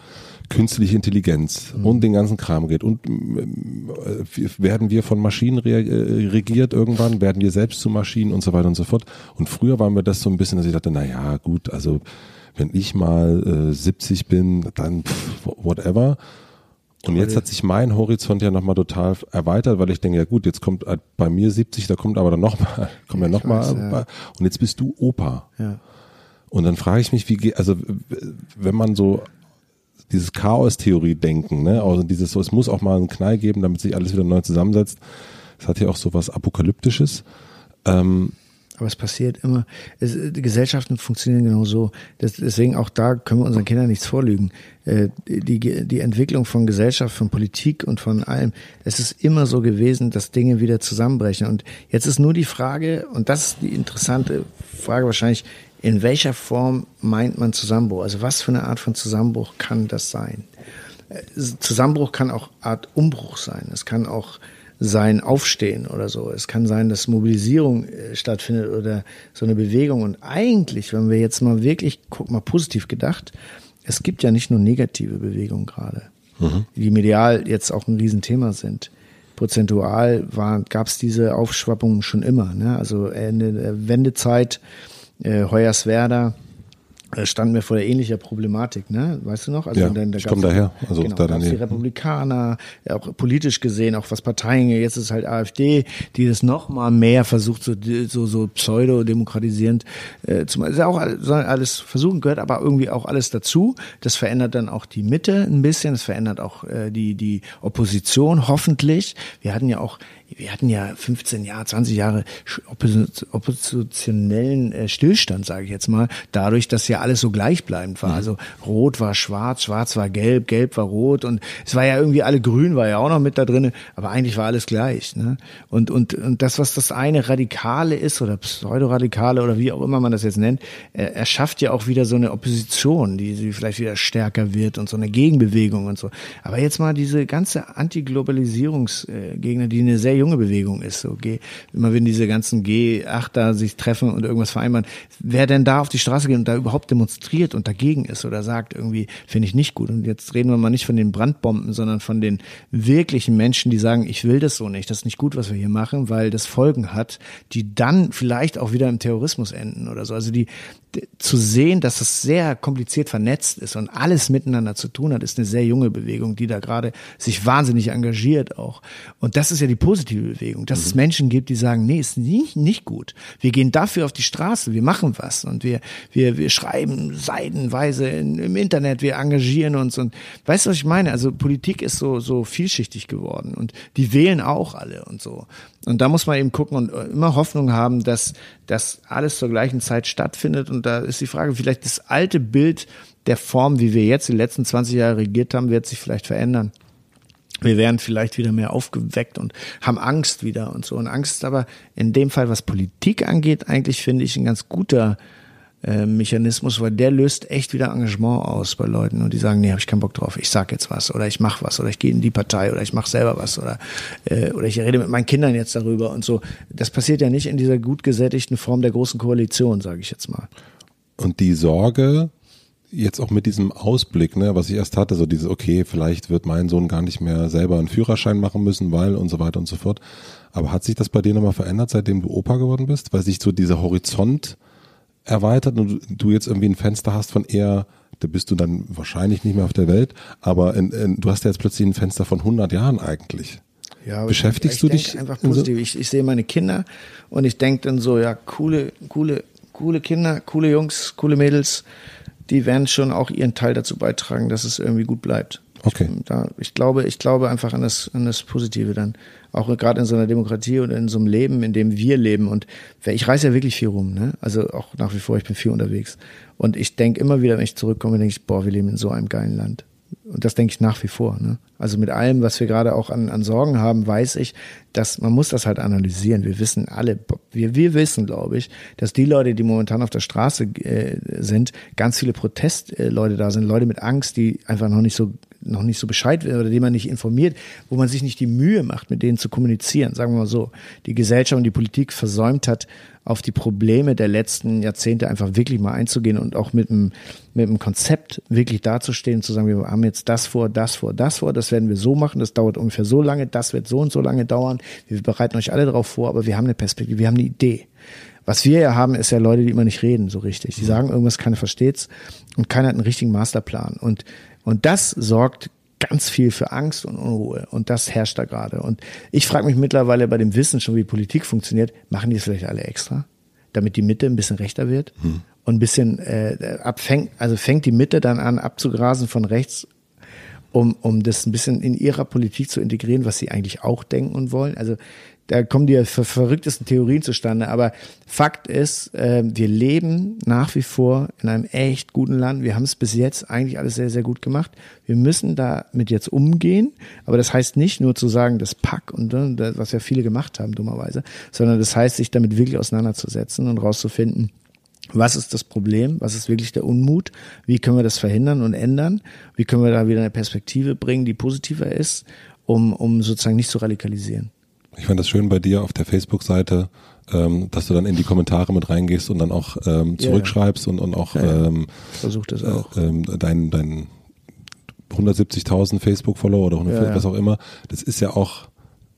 künstliche Intelligenz mhm. und den ganzen Kram geht und äh, werden wir von Maschinen äh, regiert irgendwann, werden wir selbst zu Maschinen und so weiter und so fort. Und früher war mir das so ein bisschen, dass ich dachte, na ja, gut, also wenn ich mal äh, 70 bin, dann pff, whatever. Und jetzt hat sich mein Horizont ja nochmal total erweitert, weil ich denke, ja gut, jetzt kommt äh, bei mir 70, da kommt aber dann nochmal, kommt ja nochmal, ja. und jetzt bist du Opa. Ja. Und dann frage ich mich, wie geht, also wenn man so dieses Chaos-Theorie denken, ne, also dieses so, es muss auch mal einen Knall geben, damit sich alles wieder neu zusammensetzt. Es hat ja auch so was Apokalyptisches. Ähm, aber es passiert immer. Es, Gesellschaften funktionieren genau so. Deswegen auch da können wir unseren Kindern nichts vorlügen. Äh, die, die Entwicklung von Gesellschaft, von Politik und von allem, es ist immer so gewesen, dass Dinge wieder zusammenbrechen. Und jetzt ist nur die Frage, und das ist die interessante Frage wahrscheinlich, in welcher Form meint man Zusammenbruch? Also was für eine Art von Zusammenbruch kann das sein? Äh, Zusammenbruch kann auch Art Umbruch sein. Es kann auch sein Aufstehen oder so. Es kann sein, dass Mobilisierung äh, stattfindet oder so eine Bewegung. Und eigentlich, wenn wir jetzt mal wirklich, guck mal positiv gedacht, es gibt ja nicht nur negative Bewegungen gerade, mhm. die medial jetzt auch ein Riesenthema sind. Prozentual gab es diese Aufschwappungen schon immer. Ne? Also Ende der Wendezeit, äh, Hoyerswerda, standen wir vor der ähnlicher Problematik, ne? Weißt du noch? Also ja, dann, da ich komme daher. Also genau, da dann die Republikaner, auch politisch gesehen, auch was Parteien, jetzt ist halt AfD, die das noch mal mehr versucht, so, so, so pseudo-demokratisierend äh, zu machen. Ist ja auch alles versuchen, gehört aber irgendwie auch alles dazu. Das verändert dann auch die Mitte ein bisschen, das verändert auch äh, die, die Opposition, hoffentlich. Wir hatten ja auch wir hatten ja 15 Jahre, 20 Jahre oppositionellen äh, Stillstand, sage ich jetzt mal, dadurch, dass ja alles so gleichbleibend war. Mhm. Also rot war schwarz, schwarz war gelb, gelb war rot und es war ja irgendwie alle grün, war ja auch noch mit da drin, aber eigentlich war alles gleich. Ne? Und, und, und das, was das eine Radikale ist oder Pseudoradikale oder wie auch immer man das jetzt nennt, er, er schafft ja auch wieder so eine Opposition, die, die vielleicht wieder stärker wird und so eine Gegenbewegung und so. Aber jetzt mal diese ganze Antiglobalisierungsgegner, die eine sehr junge Bewegung ist. So, G, immer wenn diese ganzen G8 da sich treffen und irgendwas vereinbaren, wer denn da auf die Straße geht und da überhaupt demonstriert und dagegen ist oder sagt, irgendwie finde ich nicht gut. Und jetzt reden wir mal nicht von den Brandbomben, sondern von den wirklichen Menschen, die sagen, ich will das so nicht, das ist nicht gut, was wir hier machen, weil das Folgen hat, die dann vielleicht auch wieder im Terrorismus enden oder so. Also die, zu sehen, dass es sehr kompliziert vernetzt ist und alles miteinander zu tun hat, ist eine sehr junge Bewegung, die da gerade sich wahnsinnig engagiert auch. Und das ist ja die positive Bewegung, dass mhm. es Menschen gibt, die sagen, nee, ist nicht, nicht gut. Wir gehen dafür auf die Straße, wir machen was und wir, wir, wir schreiben seidenweise in, im Internet, wir engagieren uns und weißt du, was ich meine? Also Politik ist so, so vielschichtig geworden und die wählen auch alle und so. Und da muss man eben gucken und immer Hoffnung haben, dass das alles zur gleichen Zeit stattfindet. Und da ist die Frage, vielleicht das alte Bild der Form, wie wir jetzt die letzten 20 Jahre regiert haben, wird sich vielleicht verändern. Wir werden vielleicht wieder mehr aufgeweckt und haben Angst wieder und so. Und Angst ist aber in dem Fall, was Politik angeht, eigentlich finde ich ein ganz guter äh, Mechanismus, weil der löst echt wieder Engagement aus bei Leuten und die sagen, nee, habe ich keinen Bock drauf, ich sag jetzt was oder ich mache was oder ich gehe in die Partei oder ich mache selber was oder äh, oder ich rede mit meinen Kindern jetzt darüber und so. Das passiert ja nicht in dieser gut gesättigten Form der großen Koalition, sage ich jetzt mal. Und die Sorge, jetzt auch mit diesem Ausblick, ne, was ich erst hatte, so dieses, okay, vielleicht wird mein Sohn gar nicht mehr selber einen Führerschein machen müssen, weil und so weiter und so fort. Aber hat sich das bei dir nochmal verändert, seitdem du Opa geworden bist? Weil sich so dieser Horizont erweitert und du jetzt irgendwie ein Fenster hast von eher, da bist du dann wahrscheinlich nicht mehr auf der Welt, aber in, in, du hast ja jetzt plötzlich ein Fenster von 100 Jahren eigentlich. Ja, Beschäftigst ich, ich du dich? Einfach positiv. So? Ich, ich sehe meine Kinder und ich denke dann so, ja, coole, coole, coole Kinder, coole Jungs, coole Mädels, die werden schon auch ihren Teil dazu beitragen, dass es irgendwie gut bleibt. Okay. Ich, da, ich glaube, ich glaube einfach an das, an das Positive dann. Auch gerade in so einer Demokratie oder in so einem Leben, in dem wir leben. Und ich reise ja wirklich viel rum, ne? Also auch nach wie vor, ich bin viel unterwegs. Und ich denke immer wieder, wenn ich zurückkomme, denke ich, boah, wir leben in so einem geilen Land. Und das denke ich nach wie vor. Ne? Also mit allem, was wir gerade auch an, an Sorgen haben, weiß ich, dass man muss das halt analysieren. Wir wissen alle, wir, wir wissen, glaube ich, dass die Leute, die momentan auf der Straße äh, sind, ganz viele Protestleute da sind, Leute mit Angst, die einfach noch nicht so noch nicht so Bescheid oder die man nicht informiert, wo man sich nicht die Mühe macht, mit denen zu kommunizieren, sagen wir mal so, die Gesellschaft und die Politik versäumt hat, auf die Probleme der letzten Jahrzehnte einfach wirklich mal einzugehen und auch mit einem, mit einem Konzept wirklich dazustehen und zu sagen, wir haben jetzt das vor, das vor, das vor, das werden wir so machen, das dauert ungefähr so lange, das wird so und so lange dauern, wir bereiten euch alle darauf vor, aber wir haben eine Perspektive, wir haben eine Idee. Was wir ja haben, ist ja Leute, die immer nicht reden so richtig. Die sagen irgendwas, keiner versteht's und keiner hat einen richtigen Masterplan. Und und das sorgt ganz viel für Angst und Unruhe. Und das herrscht da gerade. Und ich frage mich mittlerweile bei dem Wissen schon, wie Politik funktioniert, machen die es vielleicht alle extra? Damit die Mitte ein bisschen rechter wird hm. und ein bisschen äh, abfängt, also fängt die Mitte dann an abzugrasen von rechts, um, um das ein bisschen in ihrer Politik zu integrieren, was sie eigentlich auch denken und wollen. Also da kommen die ver verrücktesten Theorien zustande. Aber Fakt ist, äh, wir leben nach wie vor in einem echt guten Land. Wir haben es bis jetzt eigentlich alles sehr, sehr gut gemacht. Wir müssen damit jetzt umgehen. Aber das heißt nicht nur zu sagen, das Pack und äh, was ja viele gemacht haben, dummerweise, sondern das heißt, sich damit wirklich auseinanderzusetzen und rauszufinden, was ist das Problem? Was ist wirklich der Unmut? Wie können wir das verhindern und ändern? Wie können wir da wieder eine Perspektive bringen, die positiver ist, um, um sozusagen nicht zu radikalisieren? Ich fand das schön bei dir auf der Facebook-Seite, ähm, dass du dann in die Kommentare mit reingehst und dann auch ähm, zurückschreibst ja, ja. und, und auch ja, ähm, versuch das auch. Äh, ähm, dein, dein 170.000 Facebook-Follower oder 140, was auch immer. Das ist ja auch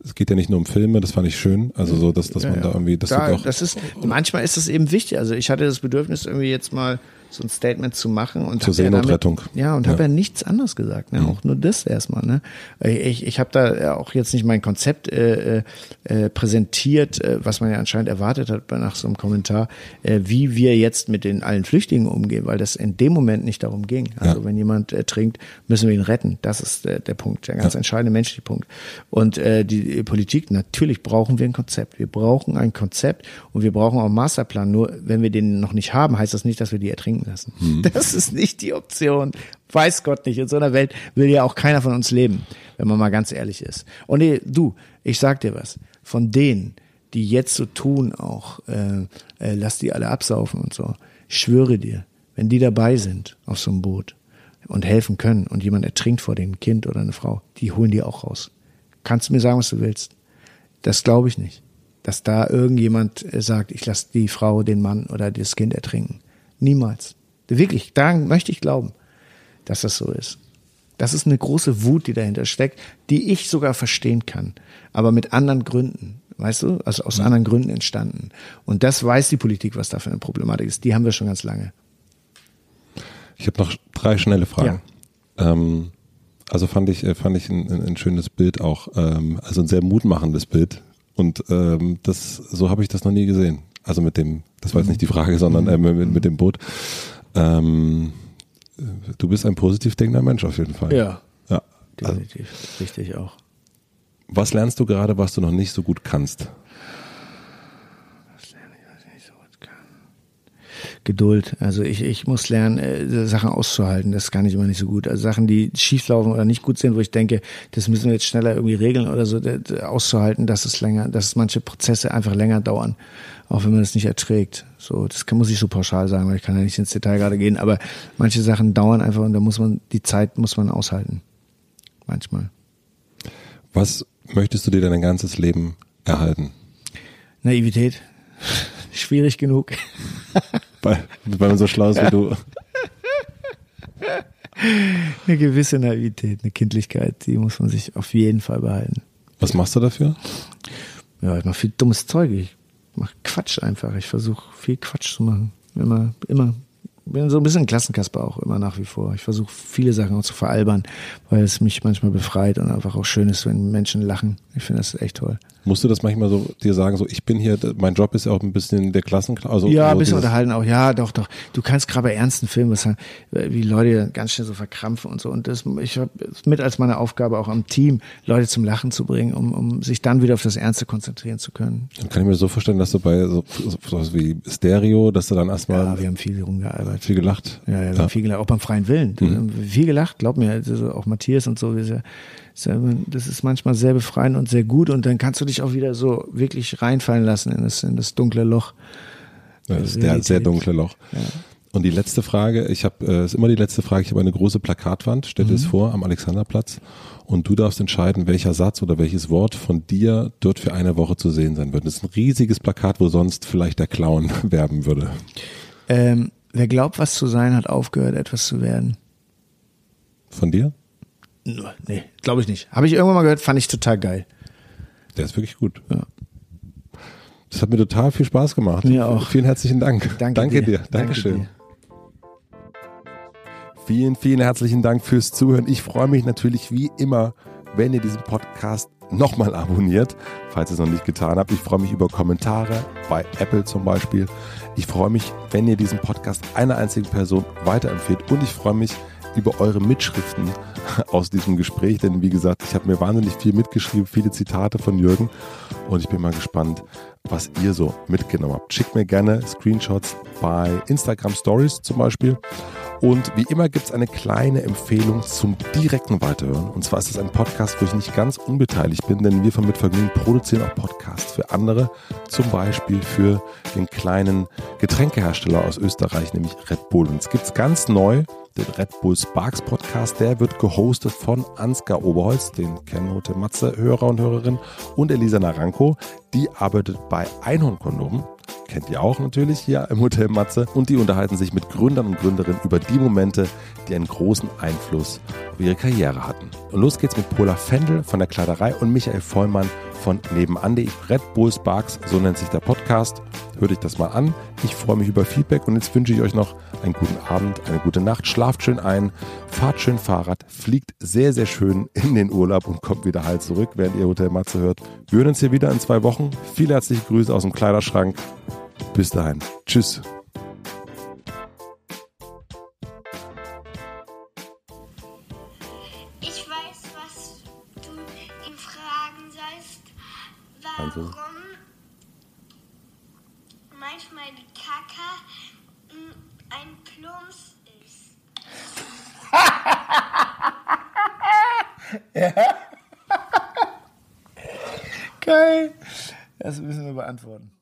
es geht ja nicht nur um Filme, das fand ich schön. Also so, dass, dass man da irgendwie, das, da, das ist, manchmal ist es eben wichtig. Also ich hatte das Bedürfnis irgendwie jetzt mal so ein Statement zu machen und zur Seenotrettung. Ja, ja, und ja. habe ja nichts anderes gesagt, ne? Mhm. auch nur das erstmal. Ne? Ich, ich habe da auch jetzt nicht mein Konzept äh, äh, präsentiert, äh, was man ja anscheinend erwartet hat nach so einem Kommentar, äh, wie wir jetzt mit den allen Flüchtlingen umgehen, weil das in dem Moment nicht darum ging. Also ja. wenn jemand ertrinkt, müssen wir ihn retten. Das ist der, der Punkt, der ganz entscheidende menschliche Punkt. Und äh, die Politik, natürlich brauchen wir ein Konzept. Wir brauchen ein Konzept und wir brauchen auch einen Masterplan. Nur wenn wir den noch nicht haben, heißt das nicht, dass wir die ertrinken lassen. Mhm. Das ist nicht die Option. Weiß Gott nicht. In so einer Welt will ja auch keiner von uns leben, wenn man mal ganz ehrlich ist. Und nee, du, ich sag dir was. Von denen, die jetzt so tun, auch, äh, äh, lass die alle absaufen und so. Ich schwöre dir, wenn die dabei sind auf so einem Boot und helfen können und jemand ertrinkt vor dem Kind oder eine Frau, die holen die auch raus. Kannst du mir sagen, was du willst? Das glaube ich nicht. Dass da irgendjemand äh, sagt, ich lasse die Frau, den Mann oder das Kind ertrinken. Niemals. Wirklich, daran möchte ich glauben, dass das so ist. Das ist eine große Wut, die dahinter steckt, die ich sogar verstehen kann, aber mit anderen Gründen. Weißt du, also aus mhm. anderen Gründen entstanden. Und das weiß die Politik, was da für eine Problematik ist. Die haben wir schon ganz lange. Ich habe noch drei schnelle Fragen. Ja. Ähm, also fand ich, äh, fand ich ein, ein schönes Bild auch, ähm, also ein sehr mutmachendes Bild. Und ähm, das, so habe ich das noch nie gesehen. Also mit dem, das war jetzt nicht die Frage, sondern äh, mit, mit dem Boot. Ähm, du bist ein positiv denkender Mensch auf jeden Fall. Ja. Ja. Definitiv. Also, Richtig auch. Was lernst du gerade, was du noch nicht so gut kannst? Was lerne ich, was ich nicht so gut kann? Geduld. Also ich, ich muss lernen, äh, Sachen auszuhalten. Das kann ich immer nicht so gut. Also Sachen, die schieflaufen oder nicht gut sind, wo ich denke, das müssen wir jetzt schneller irgendwie regeln oder so, auszuhalten, dass es länger, dass manche Prozesse einfach länger dauern, auch wenn man es nicht erträgt. So, das kann, muss ich so pauschal sagen, weil ich kann ja nicht ins Detail gerade gehen. Aber manche Sachen dauern einfach und da muss man die Zeit muss man aushalten. Manchmal. Was möchtest du dir dein ganzes Leben erhalten? Naivität. Schwierig genug. weil, weil man so schlau ist wie du. Eine gewisse Naivität, eine Kindlichkeit, die muss man sich auf jeden Fall behalten. Was machst du dafür? Ja, ich mache viel dummes Zeug. Ich mache Quatsch einfach. Ich versuche viel Quatsch zu machen. Immer, immer bin so ein bisschen Klassenkasper auch immer nach wie vor. Ich versuche viele Sachen auch zu veralbern, weil es mich manchmal befreit und einfach auch schön ist, wenn Menschen lachen. Ich finde das echt toll. Musst du das manchmal so dir sagen, so ich bin hier, mein Job ist ja auch ein bisschen der Klassen, also ja, ein so bisschen unterhalten auch. Ja, doch, doch. Du kannst gerade bei ernsten Filmen, was, wie Leute ganz schnell so verkrampfen und so. Und das, ich habe mit als meine Aufgabe auch am Team, Leute zum Lachen zu bringen, um, um sich dann wieder auf das Ernste konzentrieren zu können. Dann kann ich mir so vorstellen, dass du bei so, so wie Stereo, dass du dann erstmal. Ja, wir haben viel rumgearbeitet. Viel gelacht. Ja, ja, ja. viel gelacht, auch beim freien Willen. Mhm. Viel gelacht, glaub mir, auch Matthias und so, das ist manchmal sehr befreiend und sehr gut und dann kannst du dich auch wieder so wirklich reinfallen lassen in das, in das dunkle Loch. Ja, das ist der sehr dunkle Loch. Ja. Und die letzte Frage, ich habe, äh, ist immer die letzte Frage, ich habe eine große Plakatwand, stell dir mhm. es vor, am Alexanderplatz und du darfst entscheiden, welcher Satz oder welches Wort von dir dort für eine Woche zu sehen sein wird. Das ist ein riesiges Plakat, wo sonst vielleicht der Clown werben würde. Ähm, wer glaubt, was zu sein, hat aufgehört, etwas zu werden. Von dir? Nee, glaube ich nicht. Habe ich irgendwann mal gehört, fand ich total geil. Der ist wirklich gut. Ja. Das hat mir total viel Spaß gemacht. Mir auch. Vielen herzlichen Dank. Danke, Danke dir. dir. Dankeschön. Danke dir. Vielen, vielen herzlichen Dank fürs Zuhören. Ich freue mich natürlich wie immer, wenn ihr diesen Podcast nochmal abonniert, falls ihr es noch nicht getan habt. Ich freue mich über Kommentare bei Apple zum Beispiel. Ich freue mich, wenn ihr diesen Podcast einer einzigen Person weiterempfehlt. Und ich freue mich, über eure Mitschriften aus diesem Gespräch, denn wie gesagt, ich habe mir wahnsinnig viel mitgeschrieben, viele Zitate von Jürgen und ich bin mal gespannt, was ihr so mitgenommen habt. Schickt mir gerne Screenshots bei Instagram Stories zum Beispiel. Und wie immer gibt es eine kleine Empfehlung zum direkten Weiterhören. Und zwar ist es ein Podcast, wo ich nicht ganz unbeteiligt bin, denn wir von Mitvergnügen produzieren auch Podcasts für andere. Zum Beispiel für den kleinen Getränkehersteller aus Österreich, nämlich Red Bull. Und es gibt es ganz neu den Red Bull Sparks Podcast. Der wird gehostet von Ansgar Oberholz, den kennen heute Matze Hörer und Hörerinnen, und Elisa Naranko. Die arbeitet bei Einhornkondomen. Kennt ihr auch natürlich hier im Hotel Matze. Und die unterhalten sich mit Gründern und Gründerinnen über die Momente, die einen großen Einfluss auf ihre Karriere hatten. Und los geht's mit Pola Fendel von der Kleiderei und Michael Vollmann von nebenan.de. Red Bull Sparks, so nennt sich der Podcast. Hört euch das mal an. Ich freue mich über Feedback und jetzt wünsche ich euch noch einen guten Abend, eine gute Nacht. Schlaft schön ein, fahrt schön Fahrrad, fliegt sehr, sehr schön in den Urlaub und kommt wieder heil zurück, während ihr Hotel Matze hört. Wir hören uns hier wieder in zwei Wochen. Viele herzliche Grüße aus dem Kleiderschrank. Bis dahin. Tschüss. Warum manchmal die Kaka ein Plumps ist. ja. Geil. Das müssen wir beantworten.